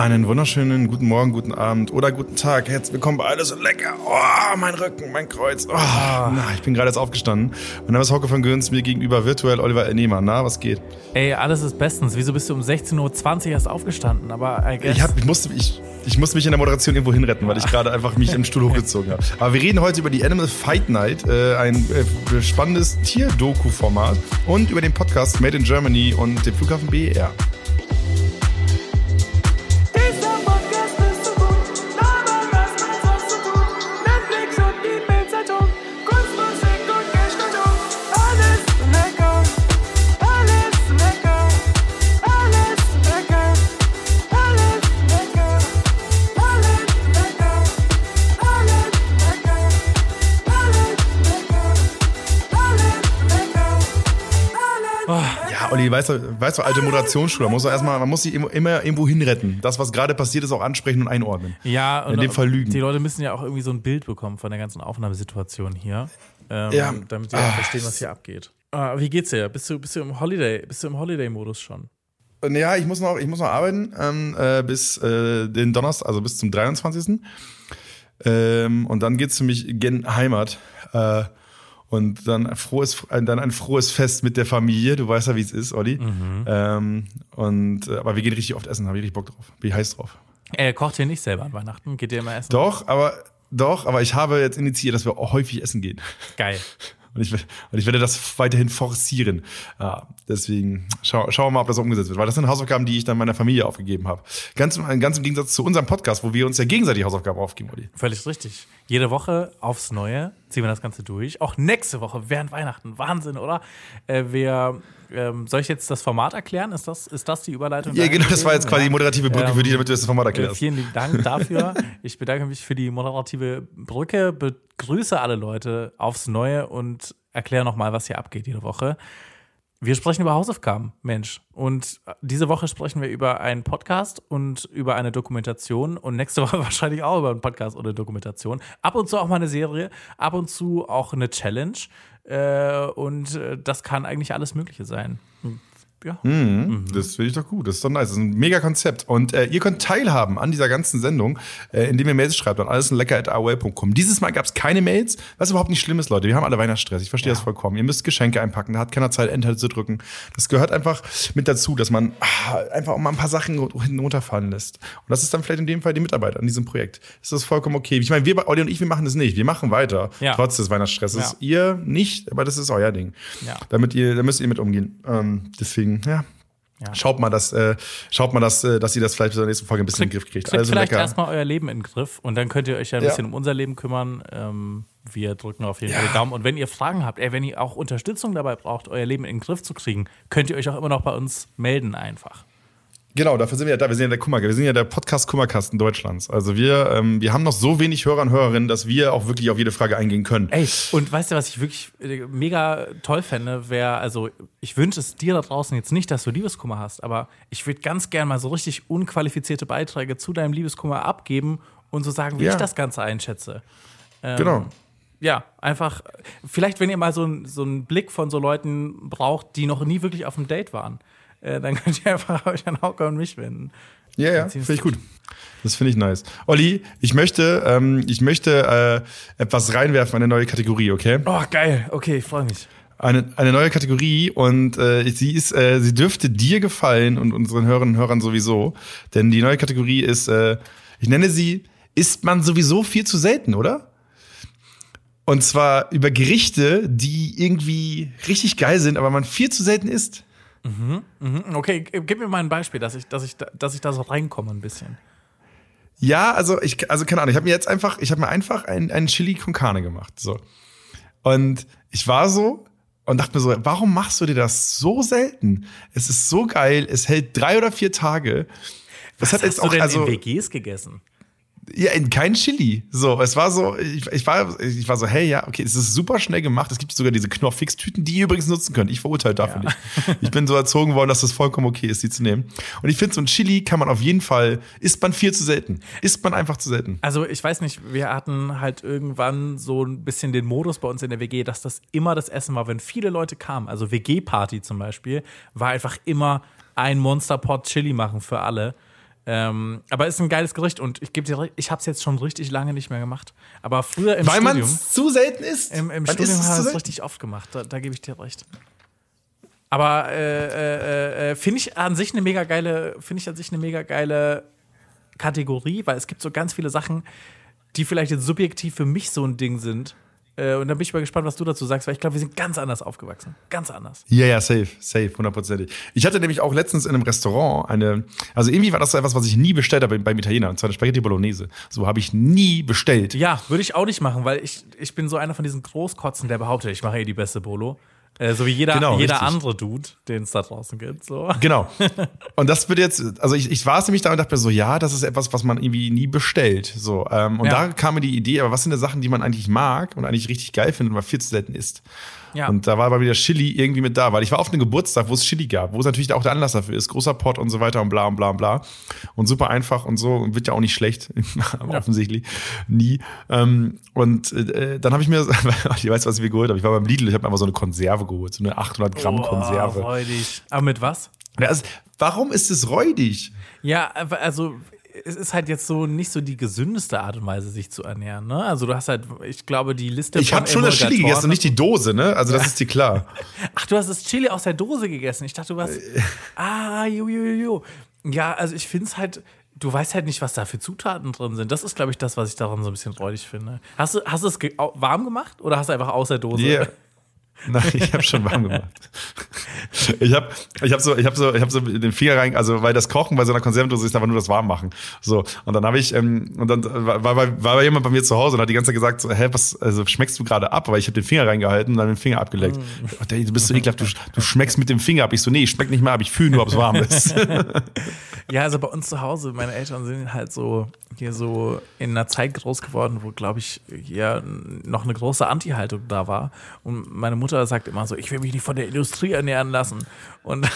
Einen wunderschönen guten Morgen, guten Abend oder guten Tag. Herzlich willkommen bei Alles so lecker. Oh, mein Rücken, mein Kreuz. Oh, na, ich bin gerade jetzt aufgestanden. Mein Name ist Hauke von Göns, mir gegenüber virtuell Oliver Ernehmer. Na, was geht? Ey, alles ist bestens. Wieso bist du um 16.20 Uhr erst aufgestanden? Aber I guess Ich, hab, ich, musste, ich, ich musste mich in der Moderation irgendwo hinretten, weil ich gerade einfach mich im Stuhl hochgezogen habe. Aber wir reden heute über die Animal Fight Night, äh, ein äh, spannendes Tier-Doku-Format und über den Podcast Made in Germany und den Flughafen BER. Olli, weißt du, weißt du alte Moderationsschule, man muss erstmal, man muss sich immer, irgendwo hinretten. Das, was gerade passiert ist, auch ansprechen und einordnen. Ja, und In dem Fall lügen. Die Leute müssen ja auch irgendwie so ein Bild bekommen von der ganzen Aufnahmesituation hier. Ähm, Ja. Damit die auch verstehen, was hier abgeht. Ah, wie geht's dir? Bist du, bist du im Holiday, bist du im Holiday-Modus schon? Und ja, ich muss noch, ich muss noch arbeiten ähm, äh, bis äh, den Donnerstag, also bis zum 23. Ähm, und dann geht's für mich gen Heimat. Äh, und dann ein frohes, ein- dann ein frohes Fest mit der Familie. Du weißt ja, wie es ist, Olli. Ähm, und äh, aber wir gehen richtig oft essen, habe ich richtig Bock drauf. Bin ich heiß drauf. Er kocht hier nicht selber an Weihnachten, geht ihr immer essen? Doch, aber doch, aber ich habe jetzt initiiert, dass wir auch häufig essen gehen. Geil. Und ich, und ich werde das weiterhin forcieren. Ja, deswegen schau, schauen wir mal, ob das umgesetzt wird. Weil das sind Hausaufgaben, die ich dann meiner Familie aufgegeben habe. Ganz, im- ganz im Gegensatz zu unserem Podcast, wo wir uns ja gegenseitig Hausaufgaben aufgeben, Olli. Völlig richtig. Jede Woche aufs Neue ziehen wir das Ganze durch. Auch nächste Woche während Weihnachten. Wahnsinn, oder? Äh, wir, ähm, soll ich jetzt das Format erklären? Ist das, ist das die Überleitung? Ja, genau, das war jetzt quasi die moderative Brücke Ähm, für dich, damit du das Format Äh, erklärst. vielen lieben Dank dafür. Ich bedanke mich für die moderative Brücke, begrüße alle Leute aufs Neue und erkläre nochmal, was hier abgeht jede Woche. Wir sprechen über Hausaufgaben, Mensch. Und diese Woche sprechen wir über einen Podcast und über eine Dokumentation und nächste Woche wahrscheinlich auch über einen Podcast oder Dokumentation. Ab und zu auch mal eine Serie, ab und zu auch eine Challenge. Äh, und äh, das kann eigentlich alles Mögliche sein. Ja. Mhm. Das finde ich doch gut. Das ist doch nice. Das ist ein mega Konzept. Und äh, ihr könnt teilhaben an dieser ganzen Sendung, äh, indem ihr Mails schreibt an allesenlecker.aol.com. Dieses Mal gab es keine Mails, was überhaupt nicht schlimm ist, Leute. Wir haben alle Weihnachtsstress. Ich verstehe das vollkommen. Ihr müsst Geschenke einpacken. Da hat keiner Zeit, Enter zu drücken. Das gehört einfach mit dazu, dass man ah, einfach auch mal ein paar Sachen hinten runterfallen lässt. Und das ist dann vielleicht in dem Fall die Mitarbeiter an diesem Projekt. Das ist vollkommen okay. Ich meine, wir, Olli und ich, wir machen das nicht. Wir machen weiter, Ja. trotz des Weihnachtsstresses. Ja. Ihr nicht, aber das ist euer Ding. Ja. Damit ihr, da müsst ihr mit umgehen. Ähm, deswegen, ja. Ja. Schaut mal, dass, äh, schaut mal, dass, äh, dass ihr das vielleicht in der nächsten Folge ein bisschen in den Griff kriegt. Kriegt Also vielleicht erstmal euer Leben in den Griff und dann könnt ihr euch ja ein Ja. bisschen um unser Leben kümmern. Ähm, wir drücken auf jeden Ja. Fall die Daumen. Und wenn ihr Fragen habt, ey, wenn ihr auch Unterstützung dabei braucht, euer Leben in den Griff zu kriegen, könnt ihr euch auch immer noch bei uns melden einfach. Genau, dafür sind wir ja da. Wir sind ja der Kummer, wir sind ja der Podcast Kummerkasten Deutschlands. Also wir, ähm, wir haben noch so wenig Hörer und Hörerinnen, dass wir auch wirklich auf jede Frage eingehen können. Ey, und weißt du, was ich wirklich äh, mega toll fände, wäre, also ich wünsche es dir da draußen jetzt nicht, dass du Liebeskummer hast, aber ich würde ganz gern mal so richtig unqualifizierte Beiträge zu deinem Liebeskummer abgeben und so sagen, wie Ja. ich das Ganze einschätze. Ähm, Genau. Ja, einfach, vielleicht, wenn ihr mal so, so einen Blick von so Leuten braucht, die noch nie wirklich auf einem Date waren, äh, dann könnt ihr einfach euch an Hauke und mich wenden. Ja, ja, finde ich gut. Das finde ich nice. Olli, ich möchte, ähm, ich möchte äh, etwas reinwerfen, eine neue Kategorie, okay? Oh, geil. Okay, ich freue mich. eine, eine neue Kategorie und äh, sie ist, äh, sie dürfte dir gefallen und unseren Hörerinnen und Hörern sowieso. Denn die neue Kategorie ist, äh, ich nenne sie, isst man sowieso viel zu selten, oder? Und zwar über Gerichte, die irgendwie richtig geil sind, aber man viel zu selten isst. Mhm, Okay, g- gib mir mal ein Beispiel, dass ich, dass ich, da, dass ich da so reinkomme ein bisschen. Ja, also ich, also keine Ahnung, ich habe mir jetzt einfach, ich habe mir einfach einen, einen Chili con Carne gemacht, so. Und ich war so und dachte mir so, warum machst du dir das so selten? Es ist so geil, es hält drei oder vier Tage. Das Was hast du denn in WGs gegessen? Ja, in kein Chili. So, es war so, ich, ich, war, ich war so, hey, ja, okay, es ist super schnell gemacht. Es gibt sogar diese Knorrfix-Tüten, die ihr übrigens nutzen könnt. Ich verurteile dafür Ja. nicht. Ich bin so erzogen worden, dass das vollkommen okay ist, die zu nehmen. Und ich finde, so ein Chili kann man auf jeden Fall, isst man viel zu selten. Isst man einfach zu selten. Also ich weiß nicht, wir hatten halt irgendwann so ein bisschen den Modus bei uns in der WG, dass das immer das Essen war, wenn viele Leute kamen. Also WG-Party zum Beispiel, war einfach immer ein Monsterpot Chili machen für alle. Ähm, aber ist ein geiles Gericht und ich gebe dir recht, ich habe es jetzt schon richtig lange nicht mehr gemacht. Aber früher im Weil man Studium, es zu selten isst. im, im Man Studium habe ich es richtig oft gemacht. Da, da gebe ich dir recht. Aber äh, äh, äh, finde ich an sich eine mega geile, finde ich an sich eine mega geile Kategorie, weil es gibt so ganz viele Sachen, die vielleicht jetzt subjektiv für mich so ein Ding sind. Äh, und da bin ich mal gespannt, was du dazu sagst, weil ich glaube, wir sind ganz anders aufgewachsen. Ganz anders. Ja, ja, safe, safe, hundertprozentig. Ich hatte nämlich auch letztens in einem Restaurant eine, also irgendwie war das etwas, was ich nie bestellt habe beim Italiener, und zwar eine Spaghetti Bolognese. So habe ich nie bestellt. Ja, würde ich auch nicht machen, weil ich, ich bin so einer von diesen Großkotzen, der behauptet, ich mache eh die beste Bolo. Äh, so wie jeder, Genau, jeder richtig. andere Dude, den es da draußen gibt. So. Genau. Und das wird jetzt, also ich, ich war es nämlich da und dachte mir so, ja, das ist etwas, was man irgendwie nie bestellt. So, ähm, und Ja. da kam mir die Idee, aber was sind denn Sachen, die man eigentlich mag und eigentlich richtig geil findet, aber viel zu selten isst? Ja. Und da war aber wieder Chili irgendwie mit da, weil ich war auf einem Geburtstag, wo es Chili gab, wo es natürlich auch der Anlass dafür ist, großer Pot und so weiter und bla und bla und bla. Und super einfach und so, und wird ja auch nicht schlecht, offensichtlich, nie. Ähm, und äh, dann habe ich mir, ich weiß, was ich mir geholt habe, ich war beim Lidl, ich habe mir einfach so eine Konserve geholt, so eine 800 Gramm Konserve. Oh, freudig. Aber mit was? Ja, also, warum ist es räudig? Ja, also es ist halt jetzt so nicht so die gesündeste Art und Weise, sich zu ernähren. Ne? Also du hast halt, ich glaube, die Liste Ich habe schon das Chili gegessen und nicht die Dose, ne? Also das ist dir klar. Ach, du hast das Chili aus der Dose gegessen. Ich dachte, du hast. Äh. ah, jo, jo, jo, jo. Ja, also ich finde es halt. Du weißt halt nicht, was da für Zutaten drin sind. Das ist, glaube ich, das, was ich daran so ein bisschen räudig finde. Hast du, hast du es warm gemacht oder hast du einfach aus der Dose? Yeah. Nein, ich habe schon warm gemacht. Ich habe ich hab so, ich hab so, ich hab so den Finger rein, also weil das Kochen bei so einer Konservendose ist aber nur das Warmmachen. So und dann habe ich ähm, und dann war, war, war, jemand bei mir zu Hause und hat die ganze Zeit gesagt, so, hä, was, also schmeckst du gerade ab? Aber ich habe den Finger reingehalten und dann den Finger abgeleckt. Der, du bist so ekelhaft, du, du schmeckst mit dem Finger ab. Ich so, nee, ich schmeck nicht mehr ab, ich fühle nur, ob es warm ist. Ja, also bei uns zu Hause, meine Eltern sind halt so hier so in einer Zeit groß geworden, wo, glaube ich, hier noch eine große Anti-Haltung da war. Und meine Mutter sagt immer so, ich will mich nicht von der Industrie ernähren lassen. Und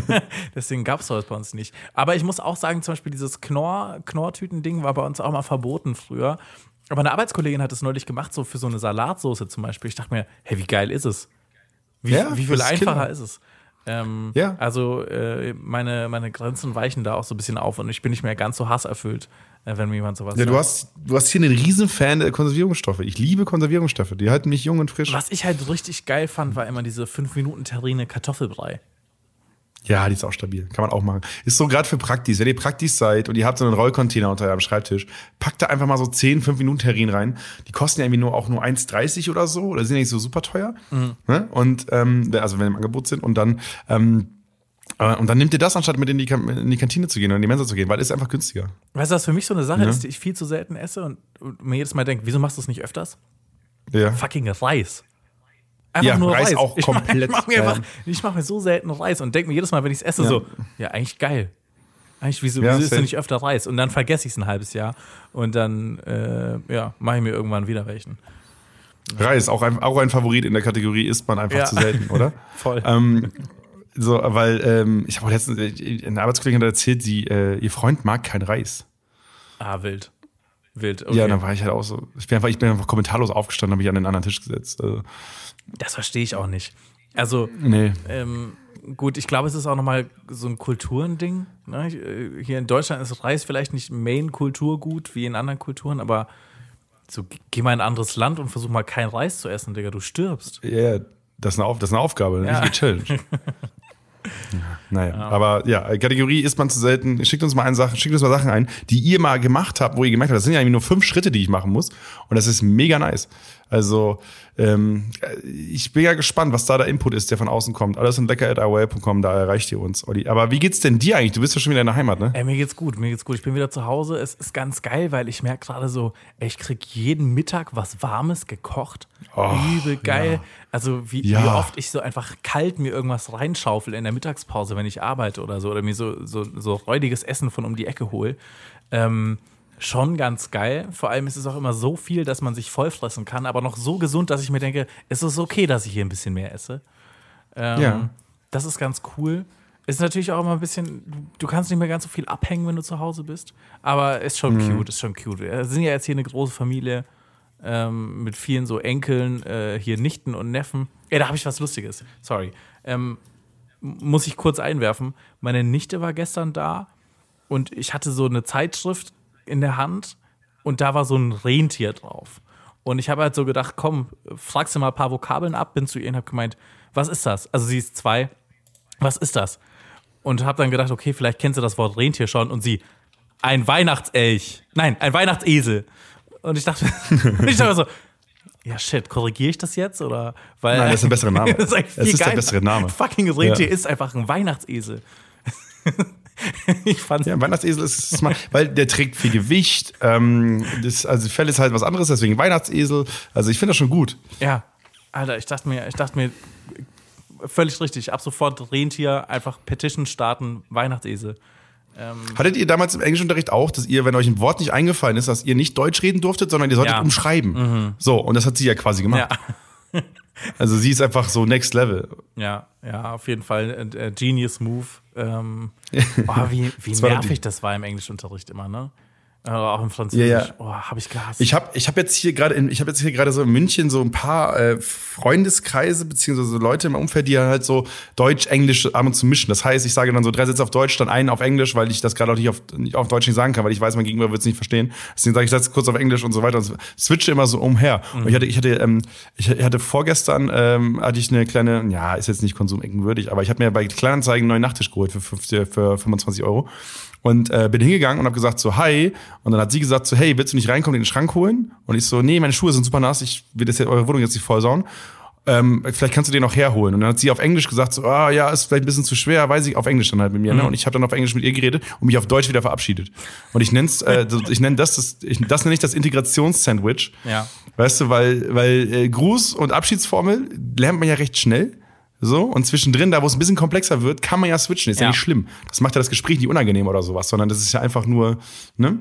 deswegen gab es sowas bei uns nicht. Aber ich muss auch sagen, zum Beispiel dieses Knorr, Knorrtüten-Ding war bei uns auch mal verboten früher. Aber eine Arbeitskollegin hat es neulich gemacht, so für so eine Salatsoße zum Beispiel. Ich dachte mir, hey, wie geil ist es? Wie, Ja, wie viel ist einfacher Killer. ist es? Ähm, Ja. Also äh, meine, meine Grenzen weichen da auch so ein bisschen auf und ich bin nicht mehr ganz so hasserfüllt, wenn mir jemand sowas Ja, du sagt. hast, du hast hier einen riesen Fan der Konservierungsstoffe. Ich liebe Konservierungsstoffe. Die halten mich jung und frisch. Was ich halt richtig geil fand, war immer diese 5-Minuten-Terrine Kartoffelbrei. Ja, die ist auch stabil. Kann man auch machen. Ist so gerade für Praktis. Wenn ihr Praktis seid und ihr habt so einen Rollcontainer unter eurem Schreibtisch, packt da einfach mal so 10, 5 Minuten Terrin rein. Die kosten ja irgendwie nur auch nur 1,30 oder so oder sind ja nicht so super teuer. Ne? Und ähm, also wenn im Angebot sind und dann ähm, äh, und dann nehmt ihr das, anstatt mit in die, in die Kantine zu gehen oder in die Mensa zu gehen, weil es ist einfach günstiger. Weißt du, was für mich so eine Sache Ja. ist, die ich viel zu selten esse und, und mir jedes Mal denke, wieso machst du es nicht öfters? Ja. Fucking Reis. Einfach Ja, nur Reis Reis. auch ich mach- komplett, Ich mache mir, ja. einfach- ich mach mir so selten Reis und denke mir jedes Mal, wenn ich es esse, Ja. so, ja, eigentlich geil. Eigentlich, wieso, Ja, wieso isst du nicht öfter Reis? Und dann vergesse ich es ein halbes Jahr und dann, äh, ja, mache ich mir irgendwann wieder welchen. Reis, auch ein, auch ein Favorit in der Kategorie, isst man einfach zu selten, oder? Voll. Ähm, so, weil ähm, ich habe auch letztens, äh, eine Arbeitskollegin hat erzählt, sie, äh, ihr Freund mag kein Reis. ah, wild. Wild, okay. Ja, dann war ich halt auch so. Ich bin einfach, ich bin einfach kommentarlos aufgestanden, habe mich an den anderen Tisch gesetzt. Also, Das verstehe ich auch nicht. Also, nee. ähm, gut, ich glaube, es ist auch nochmal so ein Kulturending. Ne? Äh, Hier in Deutschland ist Reis vielleicht nicht Main-Kulturgut wie in anderen Kulturen, aber so, geh mal in ein anderes Land und versuch mal kein Reis zu essen, Digga, du stirbst. Ja, das ist eine, Auf, das ist eine Aufgabe, eine Ja. richtige Challenge. Naja, aber ja, Kategorie isst man zu selten. Schickt uns mal ein Sachen, schickt uns mal Sachen ein, die ihr mal gemacht habt, wo ihr gemerkt habt, das sind ja irgendwie nur fünf Schritte, die ich machen muss. Und das ist mega nice. Also, ähm, ich bin ja gespannt, was da der Input ist, der von außen kommt. Alles in lecker.aol.com, da erreicht ihr uns, Olli. Aber wie geht's denn dir eigentlich? Du bist ja schon wieder in der Heimat, ne? Ey, mir geht's gut, mir geht's gut. Ich bin wieder zu Hause. Es ist ganz geil, weil ich merke gerade so, ey, ich krieg jeden Mittag was Warmes gekocht. Übel geil. Also wie, Ja. wie oft ich so einfach kalt mir irgendwas reinschaufel in der Mittagspause, wenn ich arbeite oder so. Oder mir so, so, so räudiges Essen von um die Ecke hole. Ähm, schon ganz geil. Vor allem ist es auch immer so viel, dass man sich vollfressen kann, aber noch so gesund, dass ich mir denke, es ist okay, dass ich hier ein bisschen mehr esse. Ähm, Ja. Das ist ganz cool. Ist natürlich auch immer ein bisschen, du, kannst nicht mehr ganz so viel abhängen, wenn du zu Hause bist. Aber ist schon Mhm. cute, ist schon cute. Wir sind ja jetzt hier eine große Familie ähm, mit vielen so Enkeln, äh, hier Nichten und Neffen. Ey, da habe ich was Lustiges. Sorry. Ähm, muss ich kurz einwerfen. Meine Nichte war gestern da und ich hatte so eine Zeitschrift in der Hand und da war so ein Rentier drauf. Und ich habe halt so gedacht, komm, fragst du mal ein paar Vokabeln ab, bin zu ihr und habe gemeint, was ist das? Also sie ist zwei, was ist das? Und habe dann gedacht, okay, vielleicht kennst du das Wort Rentier schon. Und sie, ein Weihnachtselch. Nein, ein Weihnachtsesel. Und ich dachte, ich dachte so, ja shit, korrigiere ich das jetzt? Oder? Weil, Nein, das ist der bessere Name. das ist, viel ist der bessere Name. Fucking Rentier Ja. ist einfach ein Weihnachtsesel. ich fand's Ja, Weihnachtsesel ist smart, weil der trägt viel Gewicht. Ähm, das, also Fell ist halt was anderes, deswegen Weihnachtsesel. Also ich finde das schon gut. Ja, Alter, ich dachte mir, ich dachte mir, völlig richtig, ab sofort Rentier, einfach Petition starten, Weihnachtsesel. Hattet ihr damals im Englischunterricht auch, dass ihr, wenn euch ein Wort nicht eingefallen ist, dass ihr nicht Deutsch reden durftet, sondern ihr solltet Ja. umschreiben? So, und das hat sie ja quasi gemacht. Ja, Also sie ist einfach so next level. ja, ja, auf jeden Fall äh, äh, Genius Move. Ähm, oh, wie wie nervig das war im Englischunterricht immer, ne? Äh, auch im Französisch. Ja, ja. Oh, habe ich gehasst. Ich habe ich hab jetzt hier gerade in- ich habe jetzt hier gerade so in München so ein paar äh, Freundeskreise beziehungsweise Leute im Umfeld, die halt so Deutsch Englisch ab und zu mischen. Das heißt, ich sage dann so drei Sätze auf Deutsch, dann einen auf Englisch, weil ich das gerade auch nicht auf, nicht auf Deutsch nicht sagen kann, weil ich weiß, mein Gegenüber wird es nicht verstehen. Deswegen sage ich das kurz auf Englisch und so weiter und switche immer so umher. Und ich hatte ich hatte ähm, ich hatte vorgestern ähm, hatte ich eine kleine ja ist jetzt nicht konsumeckenwürdig, aber ich habe mir bei Kleinanzeigen einen neuen Nachttisch geholt für 50, für 25 Euro. Und äh, bin hingegangen und habe gesagt so, hi. Und dann hat sie gesagt so, hey, willst du nicht reinkommen, in den Schrank holen? Und ich so, nee, meine Schuhe sind super nass, ich will das jetzt, eure Wohnung jetzt nicht vollsauen. Ähm, vielleicht kannst du den noch herholen. Und dann hat sie auf Englisch gesagt so, ah ja, ist vielleicht ein bisschen zu schwer, weiß ich, auf Englisch dann halt mit mir. Ne? Und ich habe dann auf Englisch mit ihr geredet und mich auf Deutsch wieder verabschiedet. Und ich nenn's, äh, ich nenne das, das, ich, das nenne ich das Integrationssandwich. Ja. Weißt du, weil, weil äh, Gruß und Abschiedsformel lernt man ja recht schnell. So, und zwischendrin, da wo es ein bisschen komplexer wird, kann man ja switchen. Ist ja, Ja. nicht schlimm. Das macht ja das Gespräch nicht unangenehm oder sowas, sondern das ist ja einfach nur, ne?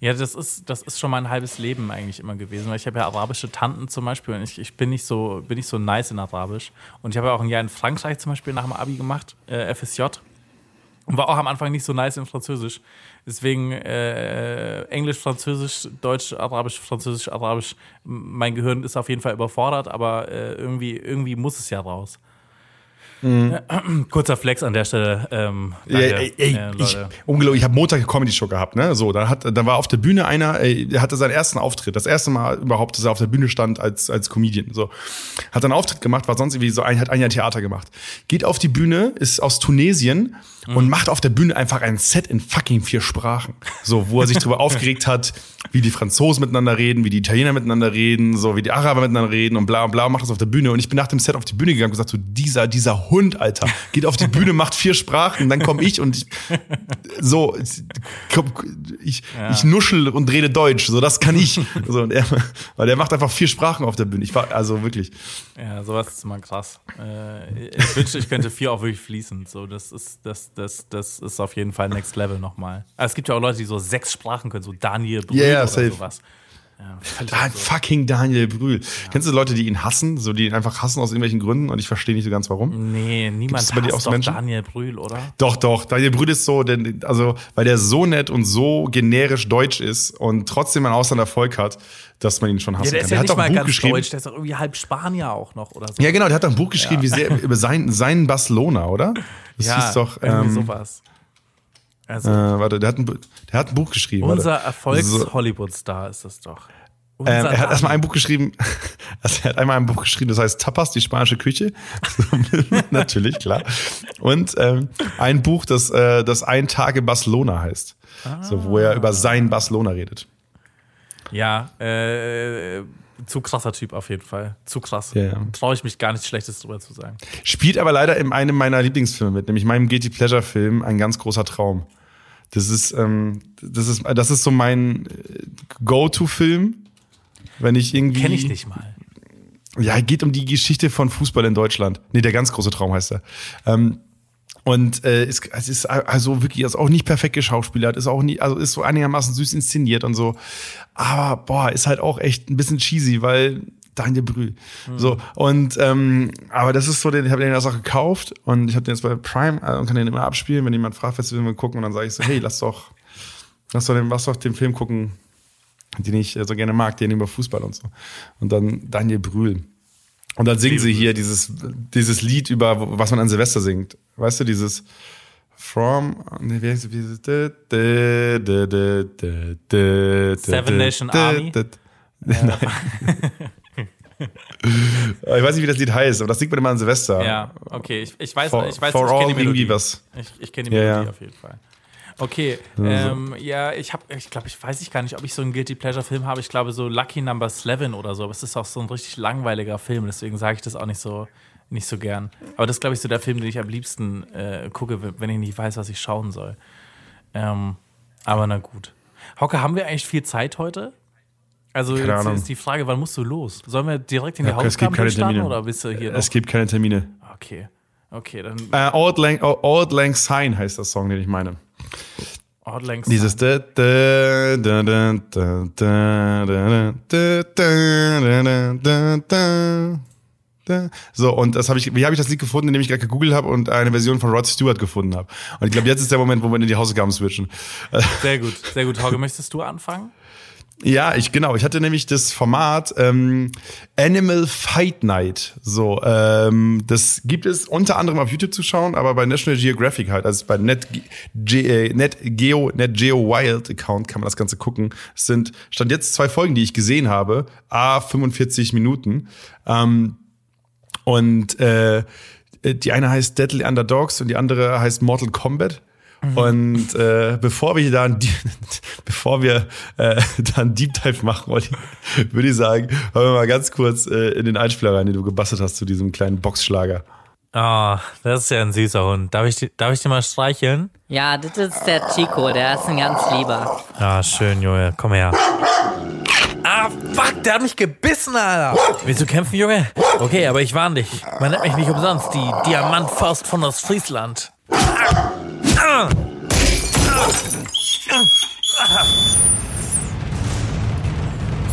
Ja, das ist, das ist schon mein halbes Leben eigentlich immer gewesen, weil ich habe ja arabische Tanten zum Beispiel und ich, ich bin nicht so, bin nicht so nice in Arabisch. Und ich habe ja auch ein Jahr in Frankreich zum Beispiel nach dem Abi gemacht, äh, FSJ. Und war auch am Anfang nicht so nice in Französisch. Deswegen äh, Englisch, Französisch, Deutsch, Arabisch, Französisch, Arabisch. Mein Gehirn ist auf jeden Fall überfordert, aber äh, irgendwie, irgendwie muss es ja raus. Äh, kurzer Flex an der Stelle. Ähm, Mhm. Ja, ey, ey, äh, ich, ungelogen, ich habe Montag eine Comedy-Show gehabt, ne? So, da, hat, da war auf der Bühne einer, ey, der hatte seinen ersten Auftritt. Das erste Mal überhaupt, dass er auf der Bühne stand als, als Comedian. So. Hat einen Auftritt gemacht, war sonst irgendwie so ein, hat ein Jahr Theater gemacht. Geht auf die Bühne, ist aus Tunesien und macht auf der Bühne einfach ein Set in fucking vier Sprachen. So, wo er sich darüber aufgeregt hat, wie die Franzosen miteinander reden, wie die Italiener miteinander reden, so wie die Araber miteinander reden und bla und bla, macht das auf der Bühne. Und ich bin nach dem Set auf die Bühne gegangen und gesagt, so, dieser, dieser Hund, Alter, geht auf die Bühne, macht vier Sprachen, dann komme ich und ich, so, ich, ich nuschel und rede Deutsch, so, das kann ich. So, und er, weil der macht einfach vier Sprachen auf der Bühne. Ich war, also wirklich. Ja, sowas ist immer krass. Äh, ich wünschte, ich könnte vier auch wirklich fließend. So, das ist, das, das, das ist auf jeden Fall Next Level nochmal. Es gibt ja auch Leute, die so sechs Sprachen können, so Daniel Brühl ja, oder safe. sowas. Ja, absurd. fucking Daniel Brühl. Kennst du Leute, die ihn hassen, so die ihn einfach hassen aus irgendwelchen Gründen und ich verstehe nicht so ganz warum? Nee, niemand es bei dir auch hasst so doch Menschen? Daniel Brühl, oder? Doch, doch. Daniel Brühl ist so, denn, also, weil der so nett und so generisch deutsch ist und trotzdem einen Auslandserfolg hat, dass man ihn schon hassen Ja, der kann. ist ja hat nicht mal ganz geschrieben. deutsch, der ist doch irgendwie halb Spanier auch noch oder so. Ja, genau, der hat doch ein Buch geschrieben, wie sehr über sein, sein Barcelona, oder? Das Ja, hieß doch, irgendwie ähm, sowas. Also, äh, warte, der hat, ein, der hat ein Buch geschrieben. unser. So. Erfolgs-Hollywood-Star ist das doch. Ähm, er hat erstmal ein Buch geschrieben, also er hat einmal ein Buch geschrieben, das heißt Tapas, die spanische Küche. Natürlich, klar. Und ähm, ein Buch, das, äh, das Ein Tag in Barcelona heißt. So, wo er über sein Barcelona redet. Ja, äh, zu krasser Typ auf jeden Fall. Zu krass. Ja, ja. Traue ich mich gar nichts Schlechtes drüber zu sagen. Spielt aber leider in einem meiner Lieblingsfilme mit, nämlich meinem Guilty Pleasure Film, Ein ganz großer Traum. Das ist, ähm, das ist, das ist so mein äh, Go-To-Film, wenn ich irgendwie. Kenne ich nicht mal. Ja, geht um die Geschichte von Fußball in Deutschland. Nee, der ganz große Traum heißt er. Ähm, und äh, es, es ist also wirklich ist auch nicht perfekt geschauspielert, ist auch nie, also ist so einigermaßen süß inszeniert und so. Aber boah, ist halt auch echt ein bisschen cheesy, weil Daniel Brühl. So und ähm, aber das ist so, den, ich habe den das auch gekauft und ich habe den jetzt bei Prime äh, und kann den immer abspielen, wenn jemand fragt, was will wir gucken und dann sage ich so, hey, lass doch, lass doch den, lass doch den Film gucken, den ich äh, so gerne mag, den über Fußball und so. Und dann Daniel Brühl. Und dann singen sie hier dieses, dieses Lied über, was man an Silvester singt. Weißt du, dieses From nee, wie heißt, es? Seven Nation Army? Nein. ich weiß nicht, wie das Lied heißt, aber das singt man immer an Silvester. Ja, okay. Ich, ich weiß, For, ich weiß, for ich kenne die Melodie. was. Ich, ich kenne die Ja, Melodie ja. auf jeden Fall. Okay, ähm, ja, ich habe, ich glaube, ich weiß ich gar nicht, ob ich so einen Guilty Pleasure Film habe. Ich glaube so Lucky Number 11 oder so. Aber es ist auch so ein richtig langweiliger Film, deswegen sage ich das auch nicht so, nicht so gern. Aber das ist, glaube ich, so der Film, den ich am liebsten äh, gucke, wenn ich nicht weiß, was ich schauen soll. Ähm, aber na gut. Hauke, haben wir eigentlich viel Zeit heute? Also Keine jetzt Ahnung. ist die Frage, wann musst du los? Sollen wir direkt in die ja, Hausaufgaben starten oder bist du hier? Noch? Es gibt keine Termine. Okay, okay dann. Äh, Old, Lang, Sign heißt das Song, den ich meine. Old Lang Sign. Dieses. So, und das habe ich, wie habe ich das Lied gefunden, indem ich gerade gegoogelt habe und eine Version von Rod Stewart gefunden habe. Und ich glaube, jetzt ist der Moment, wo wir in die Hausaufgaben switchen. Sehr gut, sehr gut. Hauke, möchtest du anfangen? Ja, ich genau. Ich hatte nämlich das Format ähm, Animal Fight Night. So, ähm, das gibt es unter anderem auf YouTube zu schauen, aber bei National Geographic halt, also bei Net, Ge äh, Net Geo Net Geo Wild Account kann man das Ganze gucken. Es sind stand jetzt zwei Folgen, die ich gesehen habe, a 45 Minuten. Ähm, und äh, die eine heißt Deadly Underdogs und die andere heißt Mortal Kombat. Und äh, bevor wir da ein, Deep- bevor wir äh, da einen Deep Dive machen, Olli, würde ich sagen, hören wir mal ganz kurz äh, in den Einspieler rein, den du gebastelt hast zu diesem kleinen Boxschlager. Ah, das ist ja ein süßer Hund. Darf ich, darf ich dir mal streicheln? Ja, das ist der Chico, der ist ein ganz lieber. Ah, schön, Junge. Komm her. Ah, fuck, der hat mich gebissen, Alter. Willst du kämpfen, Junge? Okay, aber ich warne dich. Man nennt mich nicht umsonst die Diamantfaust von Ostfriesland.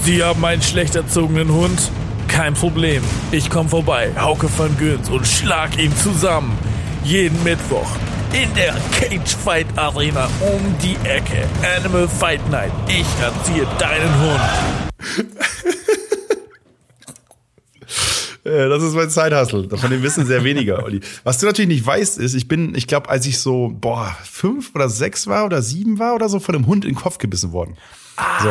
Sie haben einen schlecht erzogenen Hund? Kein Problem. Ich komm vorbei, Hauke van Göns und schlag ihn zusammen. Jeden Mittwoch in der Cage Fight Arena um die Ecke. Animal Fight Night. Ich erziehe deinen Hund. Äh, das ist mein Zeithustle. Von dem wissen sehr weniger, Olli. Was du natürlich nicht weißt, ist, ich bin, ich glaube, als ich so, boah, fünf oder sechs war oder sieben war oder so, von einem Hund in den Kopf gebissen worden. So.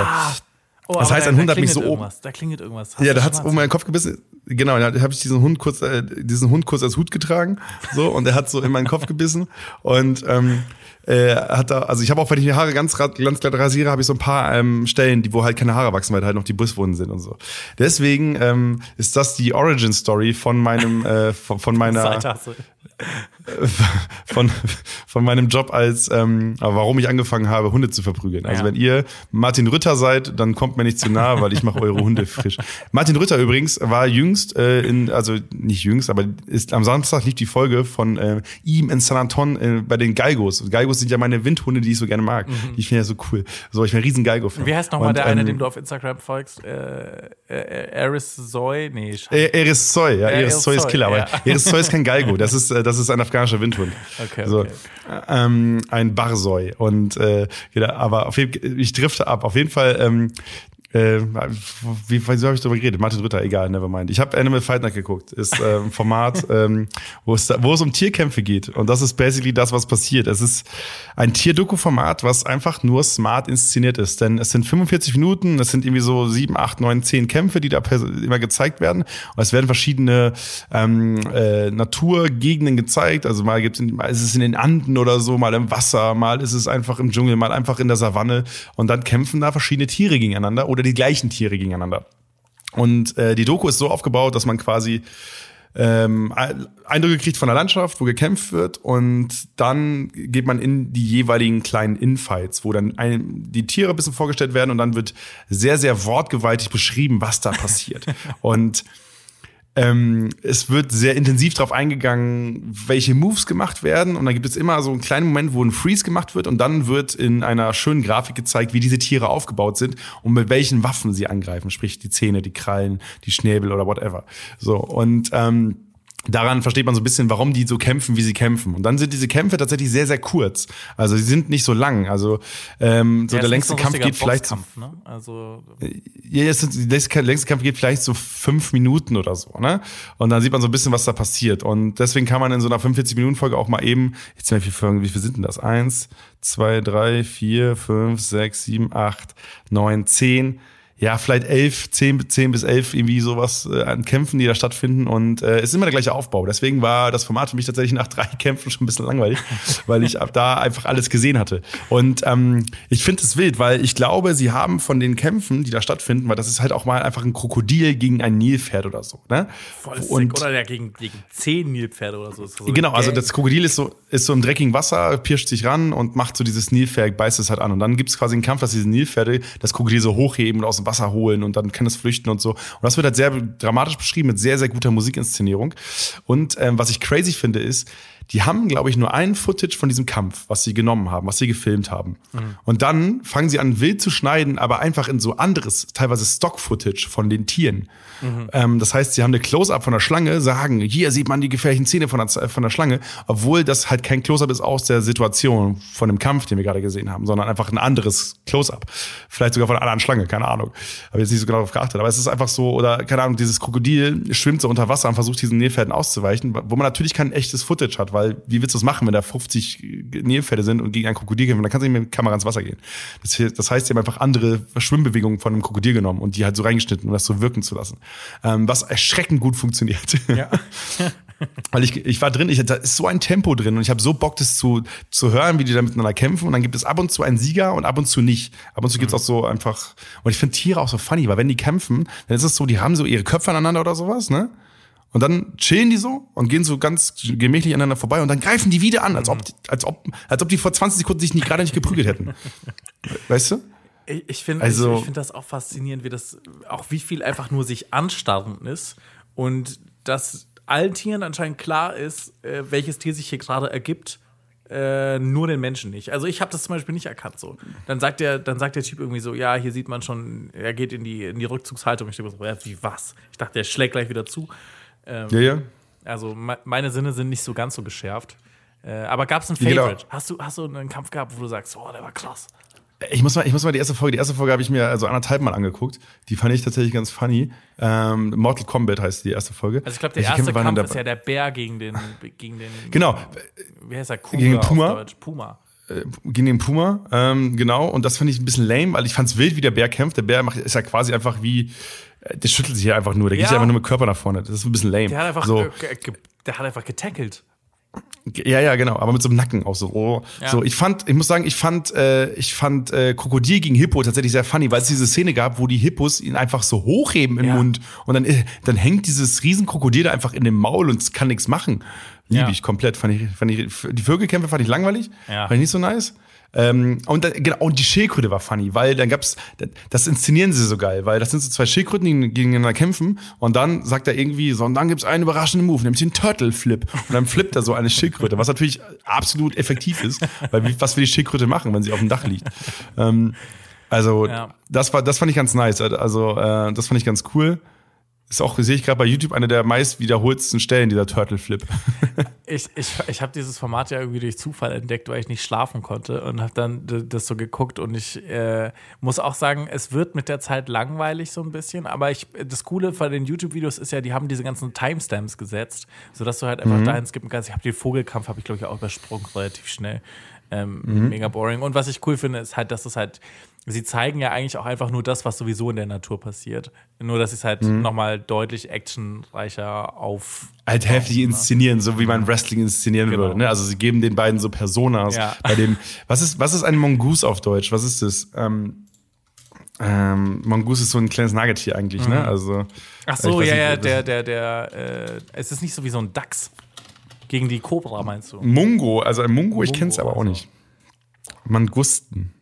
Oh, Das heißt, da- ein Hund da hat mich so oben-. Da klingelt irgendwas. Hast Ja, da hat's Schmerzen? um meinen Kopf gebissen. Genau, da habe ich diesen Hund kurz, äh, diesen Hund kurz als Hut getragen, so und er hat so in meinen Kopf gebissen und ähm, äh, hat da, also ich habe auch, wenn ich die Haare ganz, ganz glatt rasiere, habe ich so ein paar ähm, Stellen, die wo halt keine Haare wachsen, weil halt noch die Bisswunden sind und so. Deswegen ähm, ist das die Origin Story von meinem, äh, von, von meiner, von, von meinem Job als, ähm, warum ich angefangen habe, Hunde zu verprügeln. Also Ja. wenn ihr Martin Rütter seid, dann kommt mir nicht zu nahe, weil ich mache eure Hunde frisch. Martin Rütter übrigens war jüngst, äh, in, also nicht jüngst, aber ist, am Samstag lief die Folge von äh, ihm in San Anton äh, bei den Galgos. Und Galgos sind ja meine Windhunde, die ich so gerne mag. Die ich finde ja so cool. So, ich bin ein riesen Galgo-Fan. Mhm. Wie heißt nochmal der eine, ähm, dem du auf Instagram folgst? Äh, äh, Eris Zoe? Nee, scheiße. Äh, Eris Zoy, ja, Eris Zoy ist Killer, aber ja. Eris Zoy ist kein Galgo, das ist, äh, das ist ein afghanischer Windhund. Okay, so, okay. Ähm, ein Barsoi und äh, genau, aber auf jeden ich drifte ab. Auf jeden Fall, ähm, äh, wie, wieso habe ich darüber geredet? Martin Rütter, egal, never mind. Ich habe Animal Fight Night geguckt. Ist äh, ein Format, ähm, wo, es, da- wo es um Tierkämpfe geht. Und das ist basically das, was passiert. Es ist ein Tierdoku-Format, was einfach nur smart inszeniert ist. Denn es sind 45 Minuten, es sind irgendwie so sieben, acht, neun, zehn Kämpfe, die da immer gezeigt werden. Und es werden verschiedene ähm, äh, Naturgegenden gezeigt. Also mal gibt's in, mal ist es in den Anden oder so, mal im Wasser, mal ist es einfach im Dschungel, mal einfach in der Savanne. Und dann kämpfen da verschiedene Tiere gegeneinander oder die gleichen Tiere gegeneinander. Und äh, die Doku ist so aufgebaut, dass man quasi ähm, Eindrücke kriegt von der Landschaft, wo gekämpft wird und dann geht man in die jeweiligen kleinen Infights, wo dann ein, die Tiere ein bisschen vorgestellt werden und dann wird sehr, sehr wortgewaltig beschrieben, was da passiert. und ähm, es wird sehr intensiv darauf eingegangen, welche Moves gemacht werden. Und dann gibt es immer so einen kleinen Moment, wo ein Freeze gemacht wird und dann wird in einer schönen Grafik gezeigt, wie diese Tiere aufgebaut sind und mit welchen Waffen sie angreifen. Sprich die Zähne, die Krallen, die Schnäbel oder whatever. So, und ähm, daran versteht man so ein bisschen, warum die so kämpfen, wie sie kämpfen. Und dann sind diese Kämpfe tatsächlich sehr, sehr kurz. Also sie sind nicht so lang. Also ähm, so Ja, der längste Kampf geht vielleicht ne? Also, ja, es ist, der längste Kampf geht vielleicht so fünf Minuten oder so, ne? Und dann sieht man so ein bisschen, was da passiert. Und deswegen kann man in so einer 45-Minuten-Folge auch mal eben, jetzt mal wie viele Folgen, wie viel sind denn das? Eins, zwei, drei, vier, fünf, sechs, sieben, acht, neun, zehn. Ja, vielleicht elf, zehn, zehn bis elf, irgendwie sowas äh, an Kämpfen, die da stattfinden. Und äh, es ist immer der gleiche Aufbau. Deswegen war das Format für mich tatsächlich nach drei Kämpfen schon ein bisschen langweilig, weil ich ab da einfach alles gesehen hatte. Und ähm, ich finde es wild, weil ich glaube, sie haben von den Kämpfen, die da stattfinden, weil das ist halt auch mal einfach ein Krokodil gegen ein Nilpferd oder so. Ne? voll sick. Und Oder der gegen, gegen zehn Nilpferde oder so. so Genau, also das Krokodil ist so, ist so im dreckigen Wasser, pirscht sich ran und macht so dieses Nilpferd, beißt es halt an. Und dann gibt's quasi einen Kampf, dass diese Nilpferde das Krokodil so hochheben und aus dem Wasser holen und dann kann es flüchten und so. Und das wird halt sehr dramatisch beschrieben mit sehr, sehr guter Musikinszenierung. Und ähm, was ich crazy finde, ist, die haben, glaube ich, nur ein Footage von diesem Kampf, was sie genommen haben, was sie gefilmt haben. Und dann fangen sie an, wild zu schneiden, aber einfach in so anderes, teilweise Stock-Footage von den Tieren. Ähm, das heißt, sie haben eine Close-Up von der Schlange, sagen, hier sieht man die gefährlichen Zähne von der, von der Schlange, obwohl das halt kein Close-Up ist aus der Situation von dem Kampf, den wir gerade gesehen haben, sondern einfach ein anderes Close-Up. Vielleicht sogar von einer anderen Schlange, keine Ahnung. Habe jetzt nicht so genau darauf geachtet, aber es ist einfach so, oder keine Ahnung, dieses Krokodil schwimmt so unter Wasser und versucht diesen Nilpferden auszuweichen, wo man natürlich kein echtes Footage hat, weil wie willst du das machen, wenn da 50 Nilpferde sind und gegen ein Krokodil kämpfen? Dann kannst du nicht mit der Kamera ins Wasser gehen. Das, das heißt, sie haben einfach andere Schwimmbewegungen von einem Krokodil genommen und die halt so reingeschnitten, um das so wirken zu lassen. Ähm, was erschreckend gut funktioniert. Ja. Weil ich, ich war drin, ich, da ist so ein Tempo drin und ich habe so Bock, das zu, zu hören, wie die da miteinander kämpfen. Und dann gibt es ab und zu einen Sieger und ab und zu nicht. Ab und zu gibt es auch so einfach. Und ich finde Tiere auch so funny, weil wenn die kämpfen, dann ist es so, die haben so ihre Köpfe aneinander oder sowas, ne? Und dann chillen die so und gehen so ganz gemächlich aneinander vorbei und dann greifen die wieder an, als ob, als ob, als ob die vor 20 Sekunden sich nicht gerade nicht geprügelt hätten. Weißt du? Ich, ich finde Also- ich, ich find das auch faszinierend, wie das, auch wie viel einfach nur sich anstarren ist und dass allen Tieren anscheinend klar ist, äh, welches Tier sich hier gerade ergibt, äh, nur den Menschen nicht. Also ich habe das zum Beispiel nicht erkannt so. Dann sagt der, dann sagt der Typ irgendwie so, ja, hier sieht man schon, er geht in die, in die Rückzugshaltung. Ich denke so, ja, wie was? Ich dachte, der schlägt gleich wieder zu. Ja, ja. Also me meine Sinne sind nicht so ganz so geschärft. Äh, aber gab es ein Genau. Favorite? Hast, du, hast du einen Kampf gehabt, wo du sagst, oh, der war krass? Ich muss mal, ich muss mal die erste Folge, die erste Folge habe ich mir also anderthalb Mal angeguckt. Die fand ich tatsächlich ganz funny. Ähm, Mortal Kombat heißt die erste Folge. Also ich glaube, der Welche erste Kämpfe waren Kampf ist ja der Bär gegen den, gegen den Genau, wie heißt er? Cougar Gegen Puma? Puma. gegen den Puma, ähm, genau. Und das fand ich ein bisschen lame, weil ich fand's wild, wie der Bär kämpft. Der Bär macht, ist ja quasi einfach wie, äh, der schüttelt sich hier einfach nur. Der geht Ja. ja einfach nur mit Körper nach vorne. Das ist ein bisschen lame. Der hat einfach, so, äh, der hat einfach getackelt. ja, ja, genau. Aber mit so einem Nacken auch so. Oh. Ja. So, ich fand, ich muss sagen, ich fand, äh, ich fand äh, Krokodil gegen Hippo tatsächlich sehr funny, weil es diese Szene gab, wo die Hippos ihn einfach so hochheben im Ja. Mund und dann, äh, dann hängt dieses Riesenkrokodil da einfach in dem Maul und es kann nichts machen. Liebe Ja. ich komplett. Fand ich, fand ich, die Vögelkämpfe fand ich langweilig. Ja. Fand ich nicht so nice. Ähm, und dann, genau, und die Schildkröte war funny, weil dann gab's, das inszenieren sie so geil, weil das sind so zwei Schildkröten, die gegeneinander kämpfen und dann sagt er irgendwie so, und dann gibt's einen überraschenden Move, nämlich den Turtle Flip. Und dann flippt er so eine Schildkröte, was natürlich absolut effektiv ist, weil was will die Schildkröte machen, wenn sie auf dem Dach liegt? Ähm, also, Ja. das war, das fand ich ganz nice. Also, äh, das fand ich ganz cool. Ist auch, sehe ich gerade bei YouTube, eine der meist wiederholtesten Stellen, dieser Turtle Flip. Ich, ich, ich habe dieses Format ja irgendwie durch Zufall entdeckt, weil ich nicht schlafen konnte und habe dann das so geguckt und ich äh, muss auch sagen, es wird mit der Zeit langweilig so ein bisschen, aber ich, das Coole bei den YouTube-Videos ist ja, die haben diese ganzen Timestamps gesetzt, sodass du halt einfach dahin skippen kannst. Ich habe den Vogelkampf, habe ich glaube ich auch übersprungen, relativ schnell. Ähm, Mega boring. Und was ich cool finde, ist halt, dass es halt, sie zeigen ja eigentlich auch einfach nur das, was sowieso in der Natur passiert. Nur, dass sie es halt nochmal deutlich actionreicher auf. halt heftig inszenieren, so wie man Wrestling inszenieren Genau. würde. Ne? Also sie geben den beiden so Personas. Ja. Bei dem, was ist, was ist ein Mongoose auf Deutsch? Was ist das? Ähm, ähm, Mongoose ist so ein kleines Nagetier eigentlich, ne? Also Mhm. Ach ich so, weiß ja, ja, der, der, der, äh, es ist nicht so wie so ein Dachs. Gegen die Cobra, meinst du? Mungo, also ein Mungo, ich Mungo, kenn's aber auch nicht. Mangusten.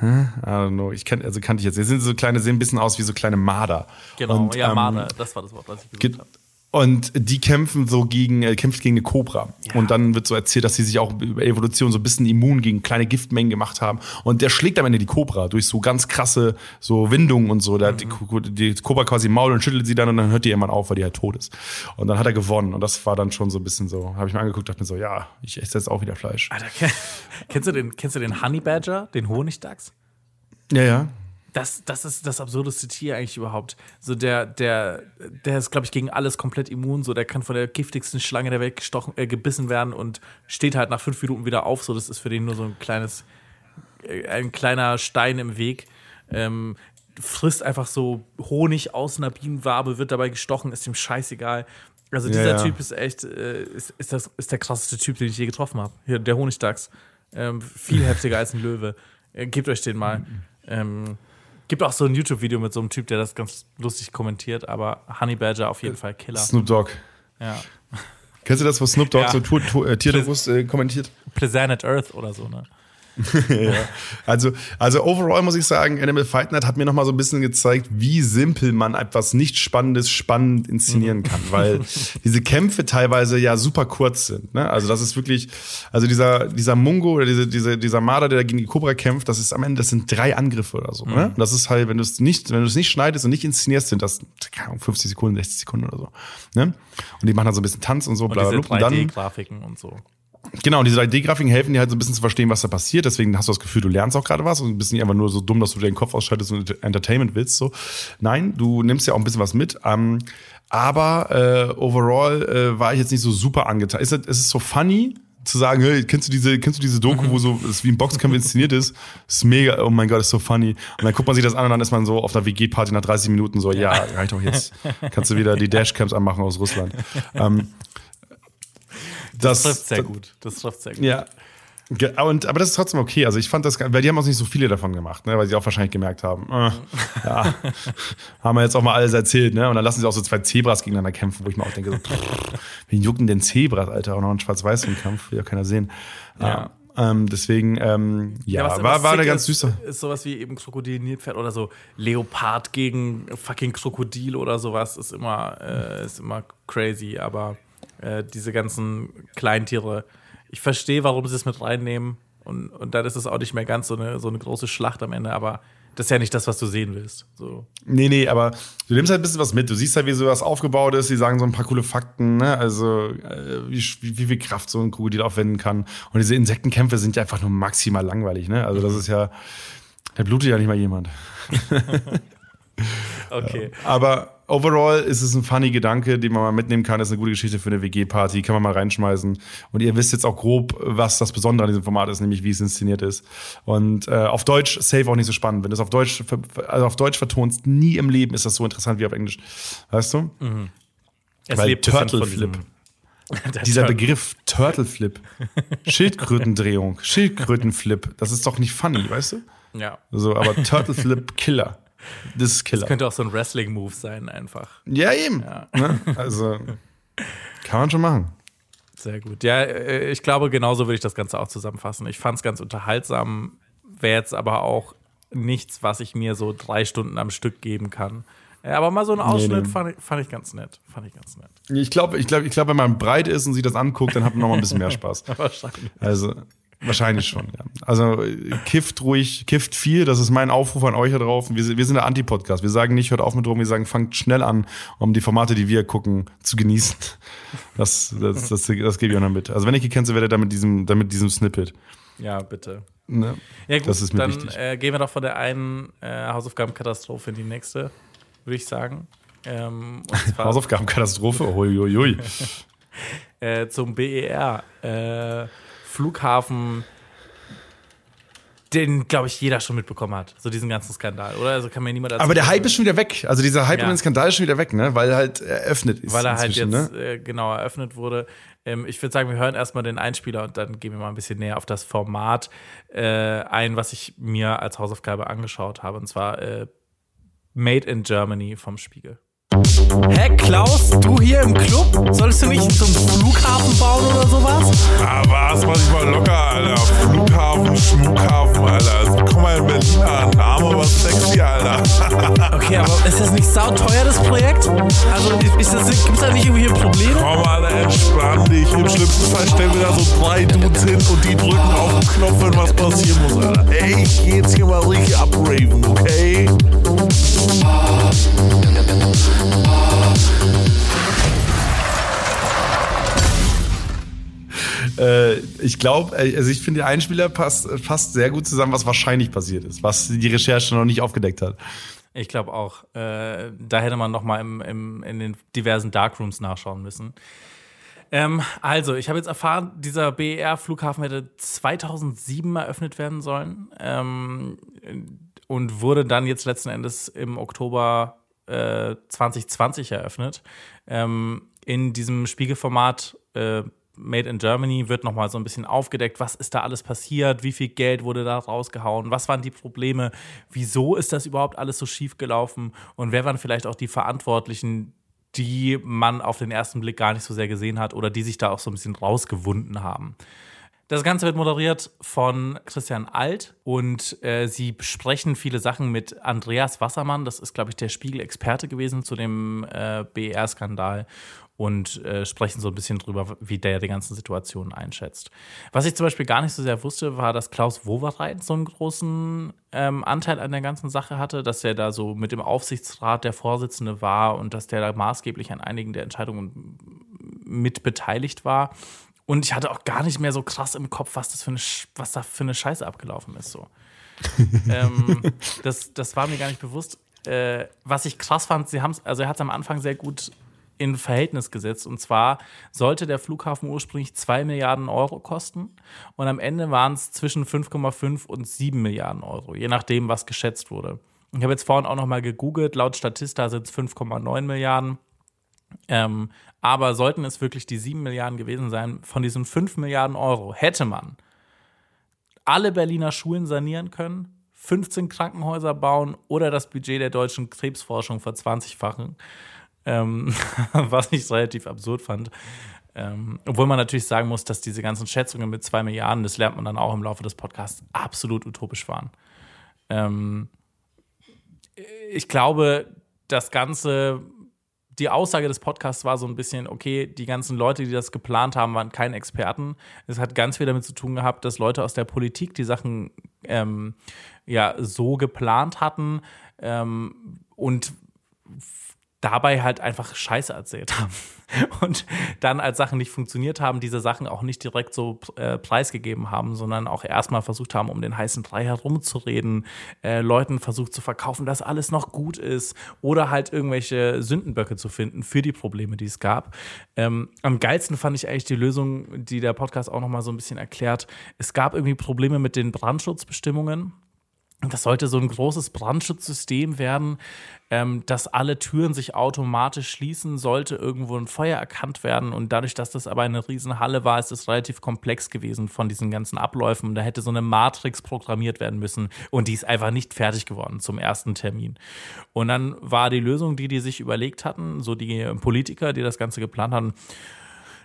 Hä? I don't know. Ich kenn, also kannte ich jetzt. Die sind so kleine, sehen ein bisschen aus wie so kleine Marder. Genau, Und, ja, ähm, Marder, das war das Wort, was ich gesucht habe. Und die kämpfen so gegen, äh, kämpft gegen eine Cobra. Und dann wird so erzählt, dass sie sich auch über Evolution so ein bisschen immun gegen kleine Giftmengen gemacht haben. Und der schlägt am Ende die Cobra durch so ganz krasse so Windungen und so. Da hat die, Ko- die Cobra quasi im Maul und schüttelt sie dann und dann hört die irgendwann auf, weil die halt tot ist. Und dann hat er gewonnen. Und das war dann schon so ein bisschen so, habe ich mir angeguckt, dachte mir so, ja, ich esse jetzt auch wieder Fleisch. Alter, ke- kennst, du den, kennst du den Honey Badger, den Honigdachs? Ja, ja. Das, das ist das absurdeste Tier eigentlich überhaupt. So der, der, der ist, glaube ich, gegen alles komplett immun. So, der kann von der giftigsten Schlange der Welt gestochen, äh, gebissen werden und steht halt nach fünf Minuten wieder auf. So, das ist für den nur so ein kleines, äh, ein kleiner Stein im Weg. Ähm, frisst einfach so Honig aus einer Bienenwabe, wird dabei gestochen, ist ihm scheißegal. Also dieser ja. Typ ist echt, äh, ist, ist, das, ist der krasseste Typ, den ich je getroffen habe. Hier, der Honigdachs. Ähm, viel heftiger als ein Löwe. Äh, gebt euch den mal. Ähm, gibt auch so ein YouTube-Video mit so einem Typ, der das ganz lustig kommentiert, aber Honey Badger auf jeden Fall Killer. Snoop Dogg. Ja. Kennst du das, wo Snoop Dogg Ja. so Tour, äh, Tierdokus äh, kommentiert? Planet Earth oder so, ne? Also, also overall muss ich sagen, Animal Fight Night hat mir noch mal so ein bisschen gezeigt, wie simpel man etwas nicht Spannendes spannend inszenieren kann, weil diese Kämpfe teilweise ja super kurz sind. Ne? Also das ist wirklich, also dieser, dieser Mungo oder diese, diese, dieser Marder, der gegen die Cobra kämpft, das ist am Ende, das sind drei Angriffe oder so. Ne? Und das ist halt, wenn du es nicht, wenn du es nicht schneidest und nicht inszenierst, sind das keine Ahnung, 50 Sekunden, 60 Sekunden oder so. Ne? Und die machen dann so ein bisschen Tanz und so, Und bla bla bla. Und dann 3D-Grafiken und so. Genau, und diese 3D-Grafiken helfen dir halt so ein bisschen zu verstehen, was da passiert. Deswegen hast du das Gefühl, du lernst auch gerade was und bist nicht einfach nur so dumm, dass du deinen Kopf ausschaltest und Entertainment willst. So. Nein, du nimmst ja auch ein bisschen was mit. Ähm, aber äh, overall äh, war ich jetzt nicht so super angetan. Ist es, ist es so funny? Zu sagen, hey, kennst du diese, kennst du diese Doku, wo so es wie ein Boxkampf inszeniert ist? ist mega, oh mein Gott, ist so funny. Und dann guckt man sich das an und dann ist man so auf einer WG-Party nach 30 Minuten so, ja, reicht doch jetzt. Kannst du wieder die Dashcams anmachen aus Russland. Ähm, Das trifft sehr gut. Das trifft sehr gut. ja. Und, aber das ist trotzdem okay. Also ich fand das, weil die haben auch nicht so viele davon gemacht, ne? weil sie auch wahrscheinlich gemerkt haben, äh, ja, haben wir jetzt auch mal alles erzählt, ne? Und dann lassen sie auch so zwei Zebras gegeneinander kämpfen, wo ich mir auch denke, so, wen jucken denn Zebras, Alter? Auch noch ein schwarz-weiß im Kampf, will ja keiner sehen. Ja. Ähm, deswegen, ähm, ja, was- war, was war eine ganz ist, süße. Ist sowas wie eben Krokodil Nilpferd oder so Leopard gegen fucking Krokodil oder sowas ist immer, äh, ist immer crazy, aber äh, diese ganzen Kleintiere, ich verstehe, warum sie es mit reinnehmen und, und dann ist es auch nicht mehr ganz so eine, so eine große Schlacht am Ende, aber das ist ja nicht das, was du sehen willst. So. Nee, nee, aber du nimmst halt ein bisschen was mit. Du siehst halt, wie sowas aufgebaut ist. Die sagen so ein paar coole Fakten, ne? Also, äh, wie, wie, viel Kraft so ein Krokodil aufwenden kann. Und diese Insektenkämpfe sind ja einfach nur maximal langweilig, ne? Also, das ist ja, da blutet ja nicht mal jemand. Okay. Aber overall ist es ein funny Gedanke, den man mal mitnehmen kann. ist eine gute Geschichte für eine WG-Party, kann man mal reinschmeißen. Und ihr wisst jetzt auch grob, was das Besondere an diesem Format ist, nämlich wie es inszeniert ist. Und äh, auf Deutsch safe auch nicht so spannend. Wenn du es auf Deutsch, also auf Deutsch vertonst, nie im Leben ist das so interessant wie auf Englisch. Weißt du? Es Weil lebt Turtle Flip. Dieser Begriff Turtle Flip. Schildkrötendrehung, Schildkrötenflip, das ist doch nicht funny, weißt du? Ja. So, aber Turtle Flip Killer. Das ist Killer. Das könnte auch so ein Wrestling-Move sein, einfach. Ja, eben. Ne? Also, kann man schon machen. Sehr gut. Ja, äh, ich glaube, genauso würde ich das Ganze auch zusammenfassen. Ich fand es ganz unterhaltsam, wäre jetzt aber auch nichts, was ich mir so drei Stunden am Stück geben kann. Ja, aber mal so ein Ausschnitt nee. Fand, ich, fand ich ganz nett. Fand ich ganz nett. Ich glaube, ich glaube, ich glaube, wenn man breit ist und sich das anguckt, dann hat man noch mal ein bisschen mehr Spaß. Wahrscheinlich. Also, wahrscheinlich schon, ja. Also, kifft ruhig, kifft viel. Das ist mein Aufruf an euch da drauf. Wir, sind- wir sind der Anti-Podcast. Wir sagen nicht, hört auf mit Drogen. Wir sagen, fangt schnell an, um die Formate, die wir gucken, zu genießen. Das, das, das, das gebe ich auch noch mit. Also, wenn ich gecancelt werde, dann mit diesem, dann mit diesem Snippet. Ja, bitte. Ne? Ja, gut, Das ist mir dann wichtig. äh, gehen wir doch von der einen äh, Hausaufgabenkatastrophe in die nächste, würde ich sagen. Ähm, Hausaufgabenkatastrophe. Ui, ui, ui. äh, zum BER. Äh, Flughafen, den, glaube ich, jeder schon mitbekommen hat. So diesen ganzen Skandal, oder? Also kann mir niemand. Aber der Hype ist schon wieder weg. Also dieser Hype Ja. um den Skandal ist schon wieder weg, ne? Weil halt eröffnet ist. weil er halt inzwischen, jetzt Ne? genau eröffnet wurde. Ähm, ich würde sagen, wir hören erstmal den Einspieler und dann gehen wir mal ein bisschen näher auf das Format äh, ein, was ich mir als Hausaufgabe angeschaut habe. Und zwar äh, Made in Germany vom Spiegel. Hä, Klaus, du hier im Club? Solltest du nicht zum Flughafen bauen oder sowas? Ah, was? Mach dich mal locker, Alter. Flughafen, Schmuckhafen, Alter. Also, Komm mal in Berlin an. Name was sexy, Alter. Okay, aber ist das nicht sauteuer, das Projekt? Also ist das, gibt's da nicht irgendwie Probleme? Komm, Alter, entspann dich. Im schlimmsten Fall stellen wir da so drei Dudes hin und die drücken auf den Knopf, wenn was passieren muss, Alter. Ey, ich geh jetzt hier mal richtig abraven, okay? Äh, ich glaube, also ich finde, der Einspieler passt, passt sehr gut zusammen, was wahrscheinlich passiert ist, was die Recherche noch nicht aufgedeckt hat. Ich glaube auch. Äh, da hätte man noch mal im, im, in den diversen Darkrooms nachschauen müssen. Ähm, also, ich habe jetzt erfahren, dieser BER-Flughafen hätte 2007 eröffnet werden sollen ähm, und wurde dann jetzt letzten Endes im Oktober äh, 2020 eröffnet. Ähm, in diesem Spiegelformat äh, Made in Germany wird nochmal so ein bisschen aufgedeckt, was ist da alles passiert, wie viel Geld wurde da rausgehauen, was waren die Probleme, wieso ist das überhaupt alles so schief gelaufen und wer waren vielleicht auch die Verantwortlichen, die man auf den ersten Blick gar nicht so sehr gesehen hat oder die sich da auch so ein bisschen rausgewunden haben. Das Ganze wird moderiert von Christian Alt und äh, sie besprechen viele Sachen mit Andreas Wassermann. Das ist, glaube ich, der Spiegel-Experte gewesen zu dem äh, BR-Skandal und äh, sprechen so ein bisschen drüber, wie der die ganzen Situationen einschätzt. Was ich zum Beispiel gar nicht so sehr wusste, war, dass Klaus Wowereit so einen großen ähm, Anteil an der ganzen Sache hatte, dass er da so mit dem Aufsichtsrat der Vorsitzende war und dass der da maßgeblich an einigen der Entscheidungen mit beteiligt war. Und ich hatte auch gar nicht mehr so krass im Kopf, was das für eine, was da für eine Scheiße abgelaufen ist. So. ähm, das, das war mir gar nicht bewusst. Äh, was ich krass fand, sie haben's, also er hat es am Anfang sehr gut in Verhältnis gesetzt. Und zwar sollte der Flughafen ursprünglich 2 Milliarden Euro kosten und am Ende waren es zwischen 5,5 und 7 Milliarden Euro, je nachdem, was geschätzt wurde. Ich habe jetzt vorhin auch noch mal gegoogelt, laut Statista sind es 5,9 Milliarden. Ähm, aber sollten es wirklich die 7 Milliarden gewesen sein, von diesen 5 Milliarden Euro hätte man alle Berliner Schulen sanieren können, 15 Krankenhäuser bauen oder das Budget der deutschen Krebsforschung verzwanzigfachen. Ähm, was ich relativ absurd fand. Ähm, obwohl man natürlich sagen muss, dass diese ganzen Schätzungen mit 2 Milliarden, das lernt man dann auch im Laufe des Podcasts, absolut utopisch waren. Ähm, ich glaube, das Ganze, die Aussage des Podcasts war so ein bisschen, okay, die ganzen Leute, die das geplant haben, waren keine Experten. Es hat ganz viel damit zu tun gehabt, dass Leute aus der Politik die Sachen ähm, ja so geplant hatten ähm, und dabei halt einfach Scheiße erzählt haben. Und dann, als Sachen nicht funktioniert haben, diese Sachen auch nicht direkt so äh, preisgegeben haben, sondern auch erstmal versucht haben, um den heißen Brei herumzureden, äh, Leuten versucht zu verkaufen, dass alles noch gut ist oder halt irgendwelche Sündenböcke zu finden für die Probleme, die es gab. Ähm, am geilsten fand ich eigentlich die Lösung, die der Podcast auch nochmal so ein bisschen erklärt. Es gab irgendwie Probleme mit den Brandschutzbestimmungen. Das sollte so ein großes Brandschutzsystem werden, ähm, dass alle Türen sich automatisch schließen, sollte irgendwo ein Feuer erkannt werden. Und dadurch, dass das aber eine Riesenhalle war, ist es relativ komplex gewesen von diesen ganzen Abläufen. Da hätte so eine Matrix programmiert werden müssen und die ist einfach nicht fertig geworden zum ersten Termin. Und dann war die Lösung, die die sich überlegt hatten, so die Politiker, die das Ganze geplant hatten,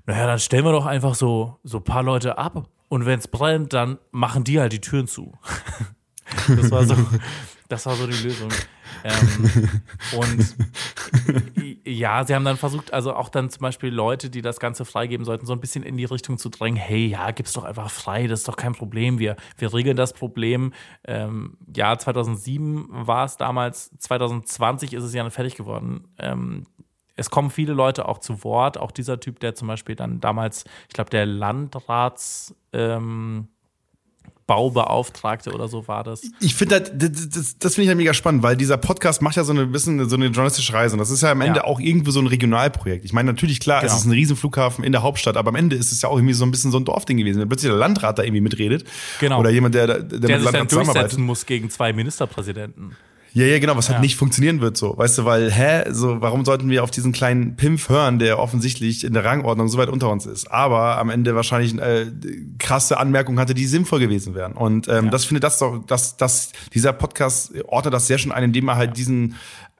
naja, dann stellen wir doch einfach so, so ein paar Leute ab. Und wenn es brennt, dann machen die halt die Türen zu. Das war so, das war so die Lösung. Ähm, und ja, sie haben dann versucht, also auch dann zum Beispiel Leute, die das Ganze freigeben sollten, so ein bisschen in die Richtung zu drängen, hey, ja, gib's doch einfach frei, das ist doch kein Problem. Wir, wir regeln das Problem. Ähm, ja, 2007 war es damals, 2020 ist es ja fertig geworden. Ähm, es kommen viele Leute auch zu Wort, auch dieser Typ, der zum Beispiel dann damals, ich glaube, der Landrats ähm, Baubeauftragte oder so war das. Ich finde das, das, das, das finde ich ja mega spannend, weil dieser Podcast macht ja so eine bisschen so eine journalistische Reise und das ist ja am Ende Ja. auch irgendwo so ein Regionalprojekt. Ich meine, natürlich klar, es Genau. ist ein Riesenflughafen in der Hauptstadt, aber am Ende ist es ja auch irgendwie so ein bisschen so ein Dorfding gewesen. Wenn plötzlich der Landrat da irgendwie mitredet. Genau. Oder jemand, der, der, der Der mit sich dann Landrat zusammenarbeitet. durchsetzen muss gegen zwei Ministerpräsidenten. Ja, ja, genau, was halt Ja. nicht funktionieren wird so. Weißt du, weil, hä, so, warum sollten wir auf diesen kleinen Pimpf hören, der offensichtlich in der Rangordnung so weit unter uns ist, aber am Ende wahrscheinlich äh, krasse Anmerkungen hatte, die sinnvoll gewesen wären. Und ähm, das finde das doch, dass, dass dieser Podcast ortet das sehr schön ein, indem er halt diesen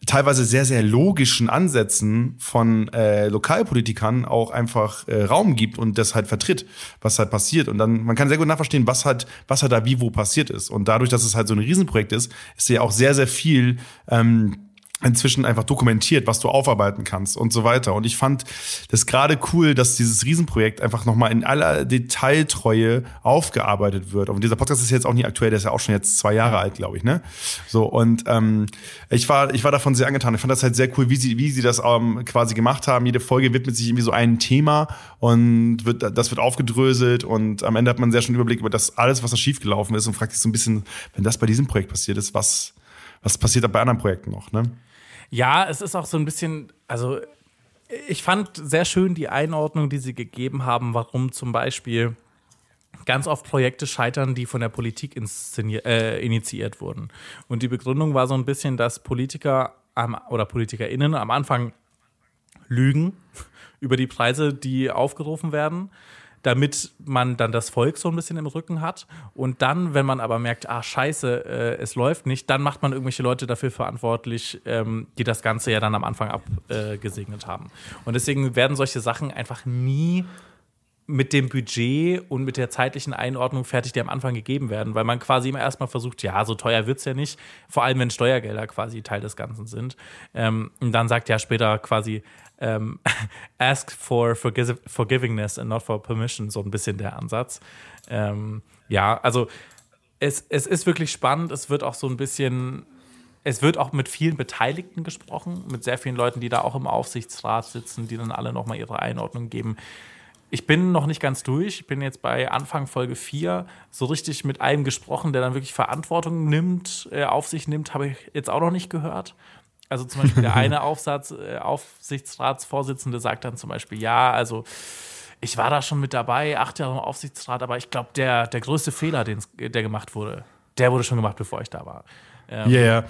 teilweise sehr, sehr logischen Ansätzen von äh, Lokalpolitikern auch einfach äh, Raum gibt und das halt vertritt, was halt passiert. Und dann, man kann sehr gut nachverstehen, was halt, was halt da wie wo passiert ist. Und dadurch, dass es halt so ein Riesenprojekt ist, ist ja auch sehr, sehr viel ähm, inzwischen einfach dokumentiert, was du aufarbeiten kannst und so weiter. Und ich fand das gerade cool, dass dieses Riesenprojekt einfach nochmal in aller Detailtreue aufgearbeitet wird. Und dieser Podcast ist jetzt auch nicht aktuell, der ist ja auch schon jetzt zwei Jahre alt, glaube ich, ne? So, und ähm, ich war, ich war davon sehr angetan. Ich fand das halt sehr cool, wie sie, wie sie das ähm, quasi gemacht haben. Jede Folge widmet sich irgendwie so einem Thema und wird, das wird aufgedröselt und am Ende hat man sehr schönen Überblick über das alles, was da schiefgelaufen ist und fragt sich so ein bisschen, wenn das bei diesem Projekt passiert ist, was, was passiert da bei anderen Projekten noch, ne? Ja, es ist auch so ein bisschen, also ich fand sehr schön die Einordnung, die sie gegeben haben, warum zum Beispiel ganz oft Projekte scheitern, die von der Politik äh, initiiert wurden. Und die Begründung war so ein bisschen, dass Politiker am, oder PolitikerInnen am Anfang lügen über die Preise, die aufgerufen werden, damit man dann das Volk so ein bisschen im Rücken hat. Und dann, wenn man aber merkt, ah, scheiße, äh, es läuft nicht, dann macht man irgendwelche Leute dafür verantwortlich, ähm, die das Ganze ja dann am Anfang abgesegnet äh, haben. Und deswegen werden solche Sachen einfach nie mit dem Budget und mit der zeitlichen Einordnung fertig, die am Anfang gegeben werden, weil man quasi immer erstmal versucht, ja, so teuer wird's ja nicht, vor allem wenn Steuergelder quasi Teil des Ganzen sind. Ähm, und dann sagt ja später quasi, ähm, ask for forgive, forgivingness and not for permission, so ein bisschen der Ansatz. Ähm, ja, also es, es ist wirklich spannend, es wird auch so ein bisschen es wird auch mit vielen Beteiligten gesprochen, mit sehr vielen Leuten, die da auch im Aufsichtsrat sitzen, die dann alle nochmal ihre Einordnung geben. Ich bin noch nicht ganz durch. Ich bin jetzt bei Anfang Folge 4 so richtig mit einem gesprochen, der dann wirklich Verantwortung nimmt, äh, auf sich nimmt, habe ich jetzt auch noch nicht gehört. Also zum Beispiel der eine Aufsatz, äh, Aufsichtsratsvorsitzende sagt dann zum Beispiel, ja, also ich war da schon mit dabei, acht Jahre im Aufsichtsrat, aber ich glaube, der, der größte Fehler, den's- der gemacht wurde, der wurde schon gemacht, bevor ich da war. Ja, ja.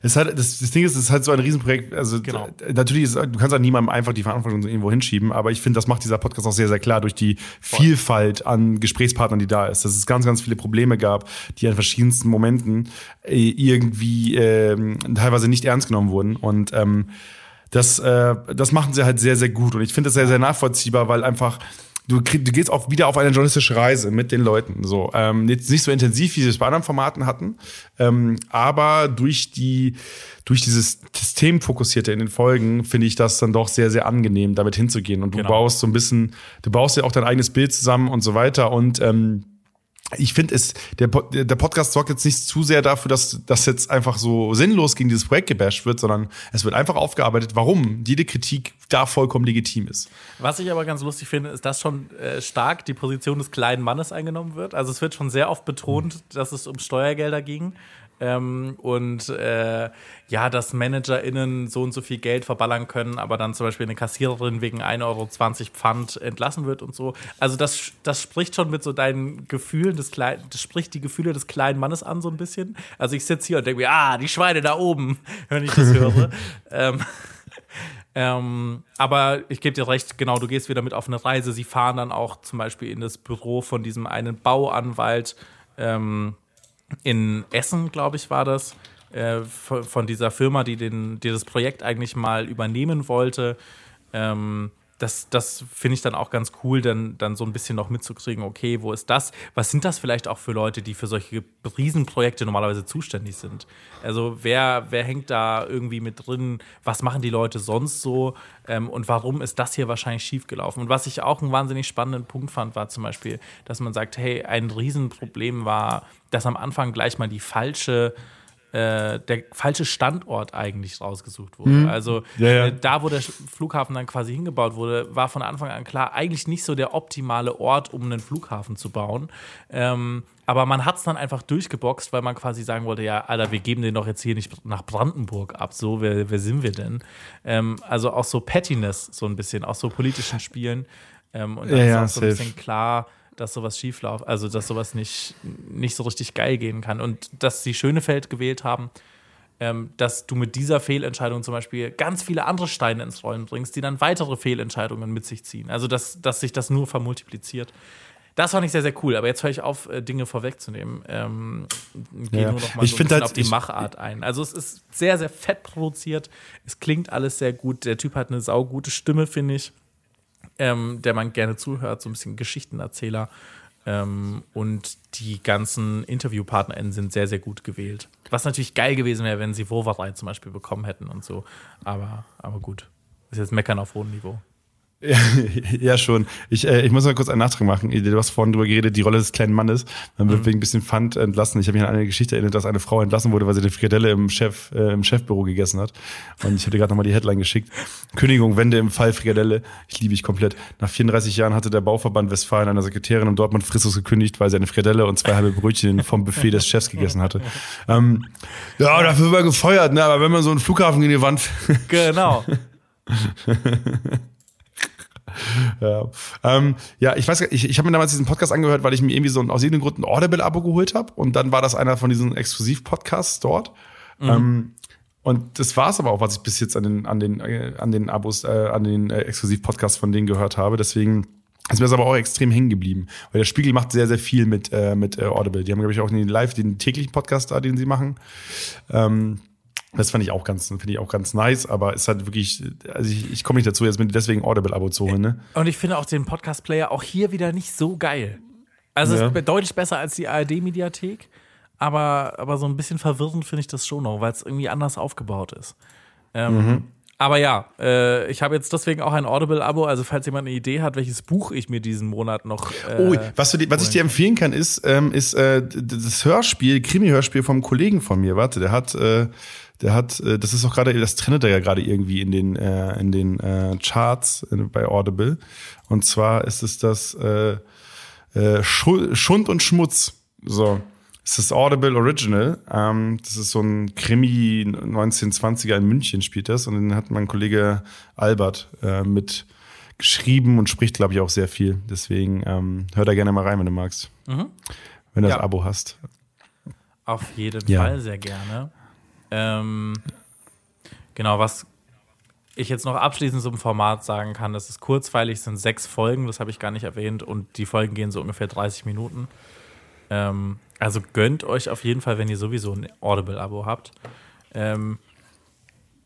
Es hat, das, das Ding ist, es ist halt so ein Riesenprojekt. Also Genau. natürlich ist, du kannst an niemandem einfach die Verantwortung irgendwo hinschieben, aber ich finde, das macht dieser Podcast auch sehr, sehr klar durch die Vielfalt an Gesprächspartnern, die da ist. Dass es ganz, ganz viele Probleme gab, die an verschiedensten Momenten äh, irgendwie ähm, teilweise nicht ernst genommen wurden. Und ähm, das, äh, das machen sie halt sehr, sehr gut. Und ich finde das sehr, sehr nachvollziehbar, weil einfach du, krieg, du gehst auch wieder auf eine journalistische Reise mit den Leuten. So, ähm, jetzt nicht so intensiv, wie sie es bei anderen Formaten hatten, ähm, aber durch die durch dieses Systemfokussierte in den Folgen finde ich das dann doch sehr, sehr angenehm, damit hinzugehen. Und du Genau. baust so ein bisschen, du baust ja auch dein eigenes Bild zusammen und so weiter. Und ähm, ich finde es, der, der Podcast sorgt jetzt nicht zu sehr dafür, dass das jetzt einfach so sinnlos gegen dieses Projekt gebasht wird, sondern es wird einfach aufgearbeitet, warum jede Kritik da vollkommen legitim ist. Was ich aber ganz lustig finde, ist, dass schon äh, stark die Position des kleinen Mannes eingenommen wird. Also es wird schon sehr oft betont, dass es um Steuergelder ging. Ähm, und äh, ja, dass ManagerInnen so und so viel Geld verballern können, aber dann zum Beispiel eine Kassiererin wegen 1,20 Euro Pfand entlassen wird und so. Also das, das spricht schon mit so deinen Gefühlen des kleinen, das spricht die Gefühle des kleinen Mannes an, so ein bisschen. Also ich sitze hier und denke mir, ah, die Schweine da oben, wenn ich das höre. ähm, ähm, aber ich gebe dir recht, genau, du gehst wieder mit auf eine Reise. Sie fahren dann auch zum Beispiel in das Büro von diesem einen Bauanwalt ähm, in Essen, glaube ich, war das, äh, von, dieser Firma, die, den, die das Projekt eigentlich mal übernehmen wollte. Ähm, das, das finde ich dann auch ganz cool, dann, dann so ein bisschen noch mitzukriegen, okay, wo ist das? Was sind das vielleicht auch für Leute, die für solche Riesenprojekte normalerweise zuständig sind? Also wer, wer hängt da irgendwie mit drin? Was machen die Leute sonst so? Ähm, und warum ist das hier wahrscheinlich schiefgelaufen? Und was ich auch einen wahnsinnig spannenden Punkt fand, war zum Beispiel, dass man sagt, hey, ein Riesenproblem war, dass am Anfang gleich mal die falsche äh, der falsche Standort eigentlich rausgesucht wurde. Also Ja, ja. äh, da, wo der Flughafen dann quasi hingebaut wurde, war von Anfang an klar, eigentlich nicht so der optimale Ort, um einen Flughafen zu bauen. Ähm, aber man hat es dann einfach durchgeboxt, weil man quasi sagen wollte, ja, Alter, wir geben den doch jetzt hier nicht nach Brandenburg ab. So, wer, wer sind wir denn? Ähm, also auch so Pettiness, so ein bisschen, auch so politischen Spielen. Ähm, und dann Ja, ist auch so ein bisschen klar, dass sowas schief läuft, also dass sowas nicht, nicht so richtig geil gehen kann. Und dass sie Schönefeld gewählt haben, ähm, dass du mit dieser Fehlentscheidung zum Beispiel ganz viele andere Steine ins Rollen bringst, die dann weitere Fehlentscheidungen mit sich ziehen. Also dass, dass sich das nur vermultipliziert. Das fand ich sehr, sehr cool. Aber jetzt höre ich auf, äh, Dinge vorwegzunehmen. Ähm, Gehe Ja. nur noch mal Ich so ein halt- auf die Machart ein. Also es ist sehr, sehr fett produziert. Es klingt alles sehr gut. Der Typ hat eine saugute Stimme, finde ich, ähm, der man gerne zuhört. So ein bisschen Geschichtenerzähler. Ähm, und die ganzen InterviewpartnerInnen sind sehr, sehr gut gewählt. Was natürlich geil gewesen wäre, wenn sie Woverei zum Beispiel bekommen hätten und so. Aber, aber gut. Ist jetzt Meckern auf hohem Niveau. Ja, schon. Ich, äh, ich muss mal kurz einen Nachtrag machen. Du hast vorhin drüber geredet, die Rolle des kleinen Mannes. Man wird wegen ein bisschen Pfand entlassen. Ich habe mich an eine Geschichte erinnert, dass eine Frau entlassen wurde, weil sie eine Frikadelle im, Chef, äh, im Chefbüro gegessen hat. Und ich hatte gerade nochmal die Headline geschickt. Kündigung, Wende im Fall Frikadelle. Ich liebe ich komplett. Nach 34 Jahren hatte der Bauverband Westfalen einer Sekretärin in Dortmund fristlos gekündigt, weil sie eine Frikadelle und zwei halbe Brötchen vom Buffet des Chefs gegessen hatte. Ähm, ja, dafür war gefeuert, ne? Aber wenn man so einen Flughafen in die Wand Genau. Ja, ähm, ja ich weiß, gar- ich, ich habe mir damals diesen Podcast angehört, weil ich mir irgendwie so ein, aus irgendeinem Grund ein Audible-Abo geholt habe und dann war das einer von diesen Exklusiv-Podcasts dort. Ähm, und das war es aber auch, was ich bis jetzt an den, an den, äh, an den Abos, äh, an den äh, Exklusiv-Podcasts von denen gehört habe. Deswegen ist mir das aber auch extrem hängen geblieben. Weil der Spiegel macht sehr, sehr viel mit, äh, mit äh, Audible. Die haben, glaube ich, auch den live, den täglichen Podcast da, den sie machen. Ähm, das fand ich auch ganz, finde ich auch ganz nice, aber ist halt wirklich, also ich, ich komme nicht dazu, jetzt mir deswegen Audible-Abo zu holen, ne? Und ich finde auch den Podcast-Player auch hier wieder nicht so geil. Also Ja. es ist deutlich besser als die ARD-Mediathek, aber, aber so ein bisschen verwirrend finde ich das schon noch, weil es irgendwie anders aufgebaut ist. Ähm, Aber ja, äh, ich habe jetzt deswegen auch ein Audible-Abo. Also falls jemand eine Idee hat, welches Buch ich mir diesen Monat noch. Äh, Oh, was, dir- was ich dir empfehlen kann, ist, ähm, ist äh, das Hörspiel, Krimi-Hörspiel vom Kollegen von mir. Warte, der hat, äh, der hat, äh, das ist auch gerade, das trennt er ja gerade irgendwie in den, äh, in den äh, Charts äh, bei Audible. Und zwar ist es das äh, äh, Schu- Schund und Schmutz. So. Es ist Audible Original. Ähm, das ist so ein Krimi 1920er in München spielt das. Und den hat mein Kollege Albert äh, mit geschrieben und spricht, glaube ich, auch sehr viel. Deswegen ähm, hör da gerne mal rein, wenn du magst. Wenn du das Ja. Abo hast. Auf jeden Ja. Fall sehr gerne. Ähm, genau, was ich jetzt noch abschließend zum Format sagen kann, das ist kurzweilig, sind sechs Folgen, das habe ich gar nicht erwähnt, und die Folgen gehen so ungefähr 30 Minuten. Ähm, also gönnt euch auf jeden Fall, wenn ihr sowieso ein Audible-Abo habt. Ähm,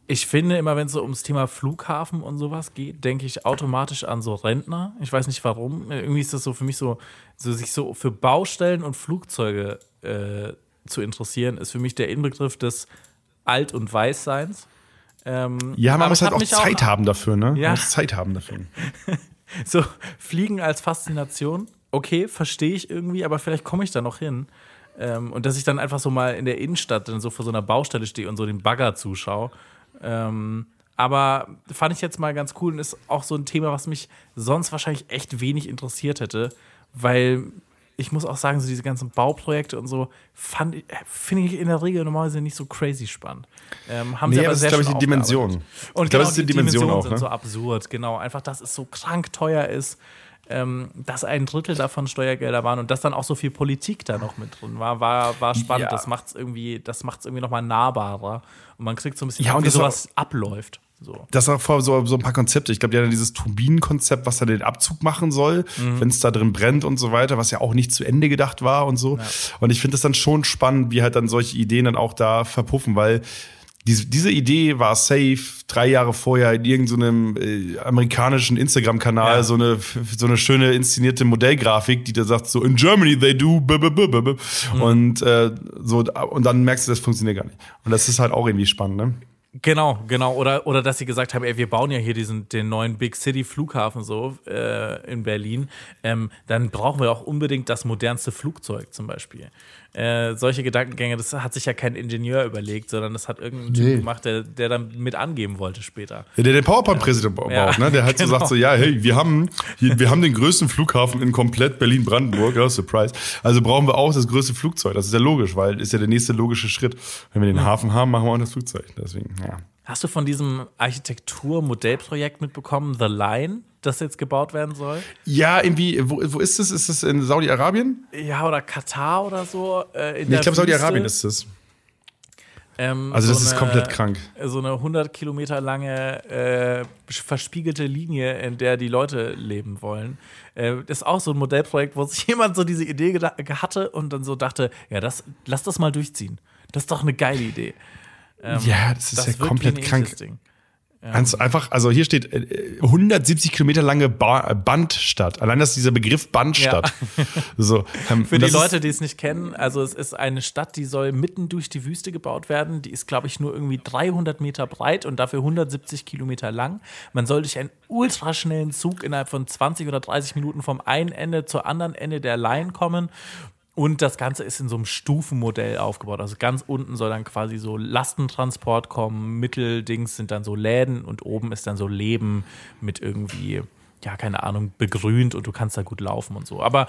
ich finde immer, wenn es so ums Thema Flughafen und sowas geht, denke ich automatisch an so Rentner. Ich weiß nicht warum. Irgendwie ist das so für mich so, so sich so für Baustellen und Flugzeuge äh, zu interessieren, ist für mich der Inbegriff des Alt- und Weißseins. Ähm, Ja, man aber muss es halt hat auch Zeit haben dafür, ne? Ja. Man muss Zeit haben dafür. So, Fliegen als Faszination, okay, verstehe ich irgendwie, aber vielleicht komme ich da noch hin. Ähm, und dass ich dann einfach so mal in der Innenstadt dann so vor so einer Baustelle stehe und so den Bagger zuschaue. Ähm, aber fand ich jetzt mal ganz cool und ist auch so ein Thema, was mich sonst wahrscheinlich echt wenig interessiert hätte, weil ich muss auch sagen, so diese ganzen Bauprojekte und so fand finde ich in der Regel normalerweise nicht so crazy spannend. Ähm, haben Nee, sie aber das ist, glaube ich, die Dimension. Und Ich glaube, genau, ist die die Dimension Dimensionen auch, sind ne? so absurd, genau. Einfach, dass es so krank teuer ist, ähm, dass ein Drittel davon Steuergelder waren und dass dann auch so viel Politik da noch mit drin war, war, war spannend. Ja. Das macht es irgendwie, das macht's irgendwie nochmal nahbarer. Und man kriegt so ein bisschen, Ja, ab, wie sowas abläuft. So. Das auch vor so, so ein paar Konzepte. Ich glaube, die ja dieses Turbinenkonzept, was da den Abzug machen soll, Mhm. wenn es da drin brennt und so weiter, was ja auch nicht zu Ende gedacht war und so. Und ich finde das dann schon spannend, wie halt dann solche Ideen dann auch da verpuffen, weil diese, diese Idee war safe drei Jahre vorher in irgendeinem äh, amerikanischen Instagram-Kanal Ja. so eine so eine schöne inszenierte Modellgrafik, die da sagt so in Germany they do b -b -b -b -b. und äh, so und dann merkst du, das funktioniert gar nicht. Und das ist halt auch irgendwie spannend, ne? Genau, genau. Oder, oder dass sie gesagt haben, ey, wir bauen ja hier diesen, den neuen Big City Flughafen so äh, in Berlin. Ähm, dann brauchen wir auch unbedingt das modernste Flugzeug zum Beispiel. Äh, solche Gedankengänge, das hat sich ja kein Ingenieur überlegt, sondern das hat irgendein Typ gemacht, der, der dann mit angeben wollte später. Ja, der den PowerPoint-Präsident baut, Ja, ne? Der halt so genau. sagt so, ja, hey, wir haben, wir haben den größten Flughafen in komplett Berlin-Brandenburg, ja, Surprise. Also brauchen wir auch das größte Flugzeug. Das ist ja logisch, weil ist ja der nächste logische Schritt. Wenn wir den Hafen haben, machen wir auch das Flugzeug. Deswegen, ja. Hast du von diesem Architektur-Modellprojekt mitbekommen, The Line, das jetzt gebaut werden soll? Ja, irgendwie, wo, wo ist das? Ist das in Saudi-Arabien? Ja, oder Katar oder so? Äh, Nee, ich glaube, Saudi-Arabien ist es. Ähm, Also, das so ist komplett krank. So eine 100 Kilometer lange äh, verspiegelte Linie, in der die Leute leben wollen. Äh, das ist auch so ein Modellprojekt, wo sich jemand so diese Idee hatte und dann so dachte, ja, das, lass das mal durchziehen. Das ist doch eine geile Idee. Ähm, Ja, das ist ja wird komplett krank. Ding. Ganz einfach, also hier steht äh, 170 Kilometer lange ba Bandstadt. Allein das ist dieser Begriff Bandstadt. So, ähm, Für die Leute, die es nicht kennen, also es ist eine Stadt, die soll mitten durch die Wüste gebaut werden. Die ist, glaube ich, nur irgendwie 300 Meter breit und dafür 170 Kilometer lang. Man soll durch einen ultraschnellen Zug innerhalb von 20 oder 30 Minuten vom einen Ende zur anderen Ende der Line kommen. Und das Ganze ist in so einem Stufenmodell aufgebaut. Also ganz unten soll dann quasi so Lastentransport kommen, Mitteldings sind dann so Läden und oben ist dann so Leben mit irgendwie, ja, keine Ahnung, begrünt und du kannst da gut laufen und so. Aber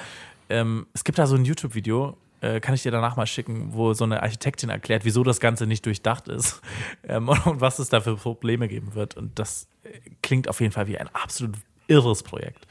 ähm, es gibt da so ein YouTube-Video, äh, kann ich dir danach mal schicken, wo so eine Architektin erklärt, wieso das Ganze nicht durchdacht ist ähm, und, und was es da für Probleme geben wird. Und das äh, klingt auf jeden Fall wie ein absolut irres Projekt.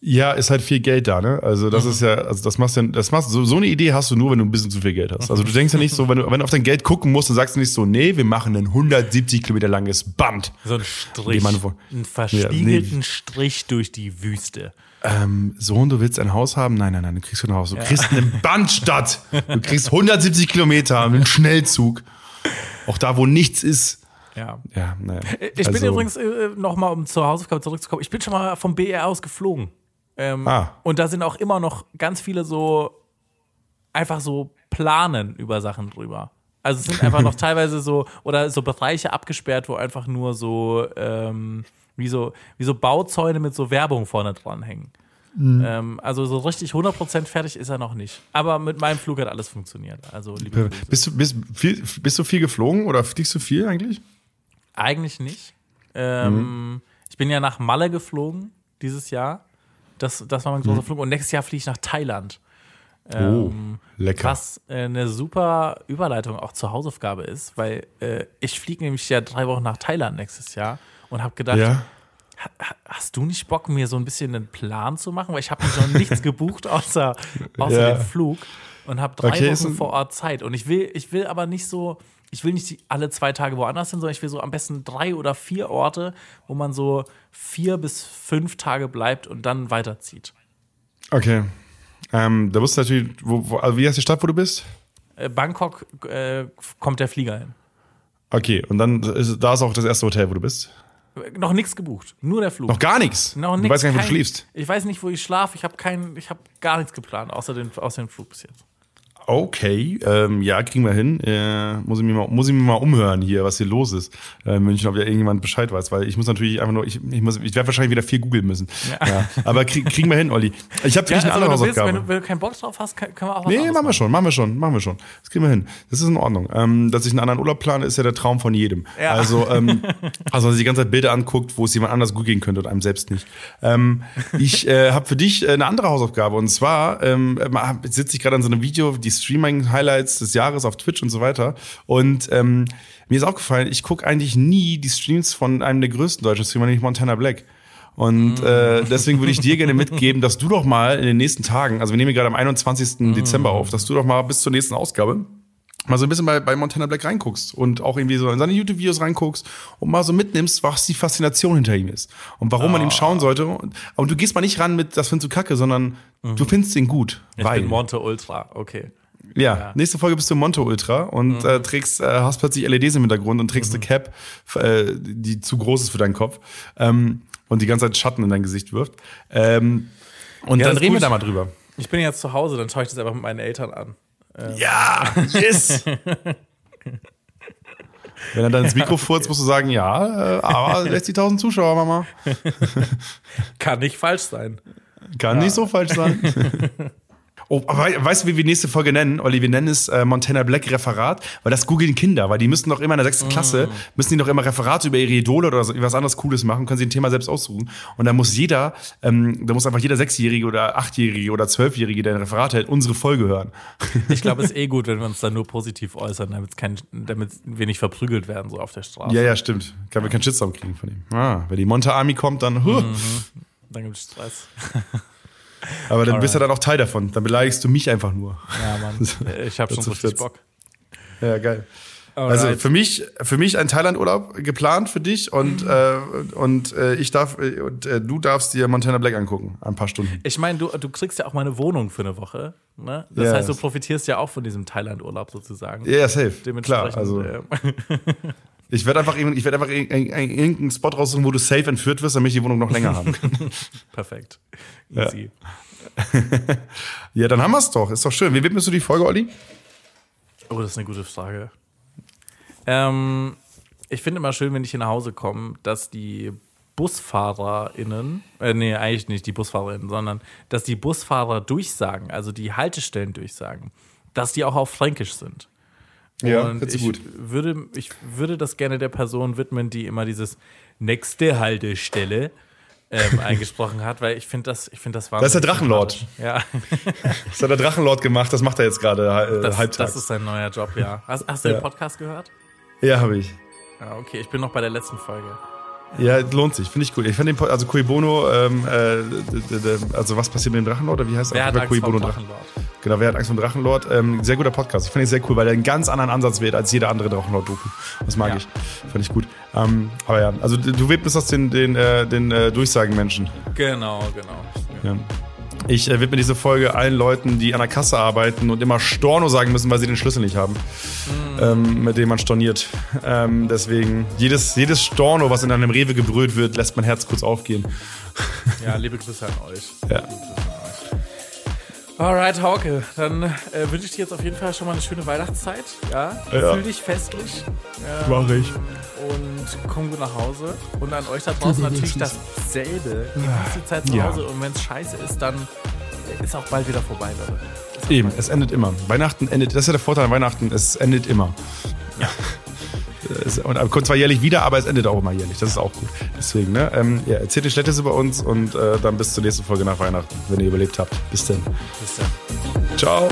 Ja, ist halt viel Geld da, ne? Also Mhm. das ist ja, also das machst du, das machst so, so eine Idee hast du nur, wenn du ein bisschen zu viel Geld hast. Also du denkst ja nicht so, wenn du, wenn du auf dein Geld gucken musst, dann sagst du nicht so, nee, wir machen ein 170 Kilometer langes Band. So ein Strich, einen verspiegelten Ja, nee. Strich durch die Wüste. Ähm, Sohn, du willst ein Haus haben? Nein, nein, nein, du kriegst kein Haus. Du kriegst eine Bandstadt. Du kriegst 170 Kilometer, einen Schnellzug. Auch da, wo nichts ist. Ja. Ja, naja. Ich bin Also, übrigens äh, nochmal, um zur Hausaufgabe zurückzukommen, ich bin schon mal vom BR aus geflogen. Ähm, Ah. Und da sind auch immer noch ganz viele so einfach so Planen über Sachen drüber. Also es sind einfach noch teilweise so, oder so Bereiche abgesperrt, wo einfach nur so, ähm, wie so, wie so Bauzäune mit so Werbung vorne dran hängen. Mhm. Ähm, also so richtig 100% fertig ist er noch nicht. Aber mit meinem Flug hat alles funktioniert. Also liebe. Bist du, bist, viel, bist du viel geflogen oder fliegst du viel eigentlich? Eigentlich nicht. Ähm, Ich bin ja nach Malle geflogen dieses Jahr. Das, das war mein großer Flug. Und nächstes Jahr fliege ich nach Thailand. oh, lecker. Was äh, eine super Überleitung auch zur Hausaufgabe ist, weil äh, ich fliege nämlich ja drei Wochen nach Thailand nächstes Jahr und habe gedacht, Ja. ha- hast du nicht Bock, mir so ein bisschen einen Plan zu machen? Weil ich habe noch nichts gebucht außer, außer Ja. den Flug und habe drei Okay, Wochen vor Ort Zeit. Und ich will, ich will aber nicht so, ich will nicht alle zwei Tage woanders hin, sondern ich will so am besten drei oder vier Orte, wo man so vier bis fünf Tage bleibt und dann weiterzieht. Okay. Ähm, da musst du natürlich, wo, wo, also wie heißt die Stadt, wo du bist? Äh, Bangkok äh, kommt der Flieger hin. Okay, und dann ist, da ist auch das erste Hotel, wo du bist. Noch nichts gebucht, nur der Flug. Noch gar nichts. Noch du nix, weißt gar nicht, wo du kein- schläfst. Ich weiß nicht, wo ich schlafe. Ich habe kein, ich habe gar nichts geplant, außer den, außer den Flug bis jetzt. Okay, ähm, ja, kriegen wir hin. Äh, muss, ich mir mal, muss ich mir mal umhören hier, was hier los ist äh, in München, ob ja irgendjemand Bescheid weiß, weil ich muss natürlich einfach nur, ich, ich, muss, ich werde wahrscheinlich wieder viel googeln müssen. Ja. Aber krieg, kriegen wir hin, Olli. Ich habe für dich eine andere wenn, du willst, Hausaufgabe. wenn, du, wenn du keinen Bock drauf hast, können wir auch was Nee, machen wir schon, machen wir schon, machen wir schon. Das kriegen wir hin. Das ist in Ordnung. Ähm, dass ich einen anderen Urlaub plane, ist ja der Traum von jedem. Ja. Also, ähm, also, wenn man sich die ganze Zeit Bilder anguckt, wo es jemand anders gut gehen könnte und einem selbst nicht. Ähm, ich äh, habe für dich äh, eine andere Hausaufgabe und zwar ähm, äh, sitze ich gerade an so einem Video, die Streaming-Highlights des Jahres auf Twitch und so weiter. Und ähm, mir ist aufgefallen, ich gucke eigentlich nie die Streams von einem der größten deutschen Streamer, nämlich Montana Black. Und äh, deswegen würde ich dir gerne mitgeben, dass du doch mal in den nächsten Tagen, also wir nehmen gerade am 21. Dezember auf, dass du doch mal bis zur nächsten Ausgabe mal so ein bisschen bei, bei Montana Black reinguckst und auch irgendwie so in seine YouTube-Videos reinguckst und mal so mitnimmst, was die Faszination hinter ihm ist und warum man ihm schauen sollte. Und, und du gehst mal nicht ran mit, das findest du kacke, sondern du findest ihn gut. Ich weil, bin Monte Ultra, okay. Ja, nächste Folge bist du Monte Ultra und äh, trägst, äh, hast plötzlich LEDs im Hintergrund und trägst eine Cap, äh, die zu groß ist für deinen Kopf ähm, und die ganze Zeit Schatten in dein Gesicht wirft. Ähm, und Ja, dann reden wir da mal drüber. Ich bin jetzt zu Hause, dann schaue ich das einfach mit meinen Eltern an. Ja, yes! Wenn er dann ins Mikro furzt, musst du sagen, ja, äh, aber 60.000 Zuschauer, Mama. Kann nicht falsch sein. Kann nicht so falsch sein. Oh, weißt du, wie wir die nächste Folge nennen, Olli? Wir nennen es äh, Montana Black Referat, weil das googeln Kinder, weil die müssen doch immer in der sechsten Klasse, müssen die doch immer Referate über ihre Idole oder so, was anderes Cooles machen, können sie ein Thema selbst aussuchen. Und da muss jeder, ähm, da muss einfach jeder Sechsjährige oder Achtjährige oder Zwölfjährige, der ein Referat hält, unsere Folge hören. Ich glaube, es ist eh gut, wenn wir uns dann nur positiv äußern, damit, kein, damit wir nicht verprügelt werden, so auf der Straße. ja, ja, stimmt. Kann wir keinen Shitstorm kriegen von ihm. Ah, wenn die Monta Army kommt, dann, huh. Dann gibt es Stress. aber dann bist du dann auch Teil davon. Dann beleidigst du mich einfach nur. Ja, Mann. Ich habe schon richtig. Bock. Ja, geil. Also für mich, für mich ein Thailand-Urlaub geplant für dich und, Mhm. äh, und äh, ich darf äh, und äh, du darfst dir Montana Black angucken, ein paar Stunden. Ich meine, du, du kriegst ja auch mal eine Wohnung für eine Woche. Ne? Das Ja. heißt, du profitierst ja auch von diesem Thailand-Urlaub sozusagen. Ja, ja, safe. Dementsprechend. Klar, also äh, Ich werde einfach, ich werd einfach irg- irg- irgendeinen Spot raussuchen, wo du safe entführt wirst, damit ich die Wohnung noch länger haben kann. Perfekt. Easy. ja, dann haben wir es doch. Ist doch schön. Wie widmest du die Folge, Olli? Oh, das ist eine gute Frage. Ähm, ich finde immer schön, wenn ich hier nach Hause komme, dass die BusfahrerInnen, äh, nee, eigentlich nicht die BusfahrerInnen, sondern dass die Busfahrer durchsagen, also die Haltestellen durchsagen, dass die auch auf Fränkisch sind. Ja, Und ich gut. Würde, ich würde das gerne der Person widmen, die immer dieses nächste Haltestelle ähm, eingesprochen hat, weil ich finde das, ich finde das Das ist der wahnsinnig Drachenlord. Ja, Das hat der Drachenlord gemacht, das macht er jetzt gerade äh, das, halbtags. das ist sein neuer Job, ja. Hast, hast du Ja. den Podcast gehört? ja, habe ich. Ja, okay, ich bin noch bei der letzten Folge. Ja, lohnt sich, finde ich cool. Ich finde den, also Cui Bono, ähm, äh, also was passiert mit dem Drachenlord, oder wie heißt Wer er? hat Cui Angst vor Bono Drachenlord? Genau, wer hat Angst vor dem Drachenlord? Ähm, sehr guter Podcast. Ich finde ihn sehr cool, weil er einen ganz anderen Ansatz wählt als jeder andere Drachenlord-Doku. Das mag Ja. ich. Fand ich gut. Ähm, aber ja, also du du widmest das den, den, äh, den äh, Durchsagenmenschen. Genau, genau. Ja. Ich äh, widme diese Folge allen Leuten, die an der Kasse arbeiten und immer Storno sagen müssen, weil sie den Schlüssel nicht haben, ähm, mit dem man storniert. Ähm, deswegen, jedes, jedes Storno, was in einem Rewe gebrüllt wird, lässt mein Herz kurz aufgehen. Ja, liebe Grüße an euch. Ja. Alright, Hauke, dann äh, wünsche ich dir jetzt auf jeden Fall schon mal eine schöne Weihnachtszeit. Ja, Ja. fühl dich festlich. Ähm, Mach ich. Und komm gut nach Hause. Und an euch da draußen natürlich dasselbe. Genießt die Zeit zu Ja. Hause. Und wenn es scheiße ist, dann ist auch bald wieder vorbei, Leute. Eben, es endet immer. Weihnachten endet, das ist ja der Vorteil an Weihnachten, es endet immer. Ja. Es, und kommt zwar jährlich wieder, aber es endet auch immer jährlich. Das ist auch gut. Deswegen, ne? Ähm, ja, erzählt die Schlettes über uns und äh, dann bis zur nächsten Folge nach Weihnachten, wenn ihr überlebt habt. Bis dann. Bis dann. Ciao.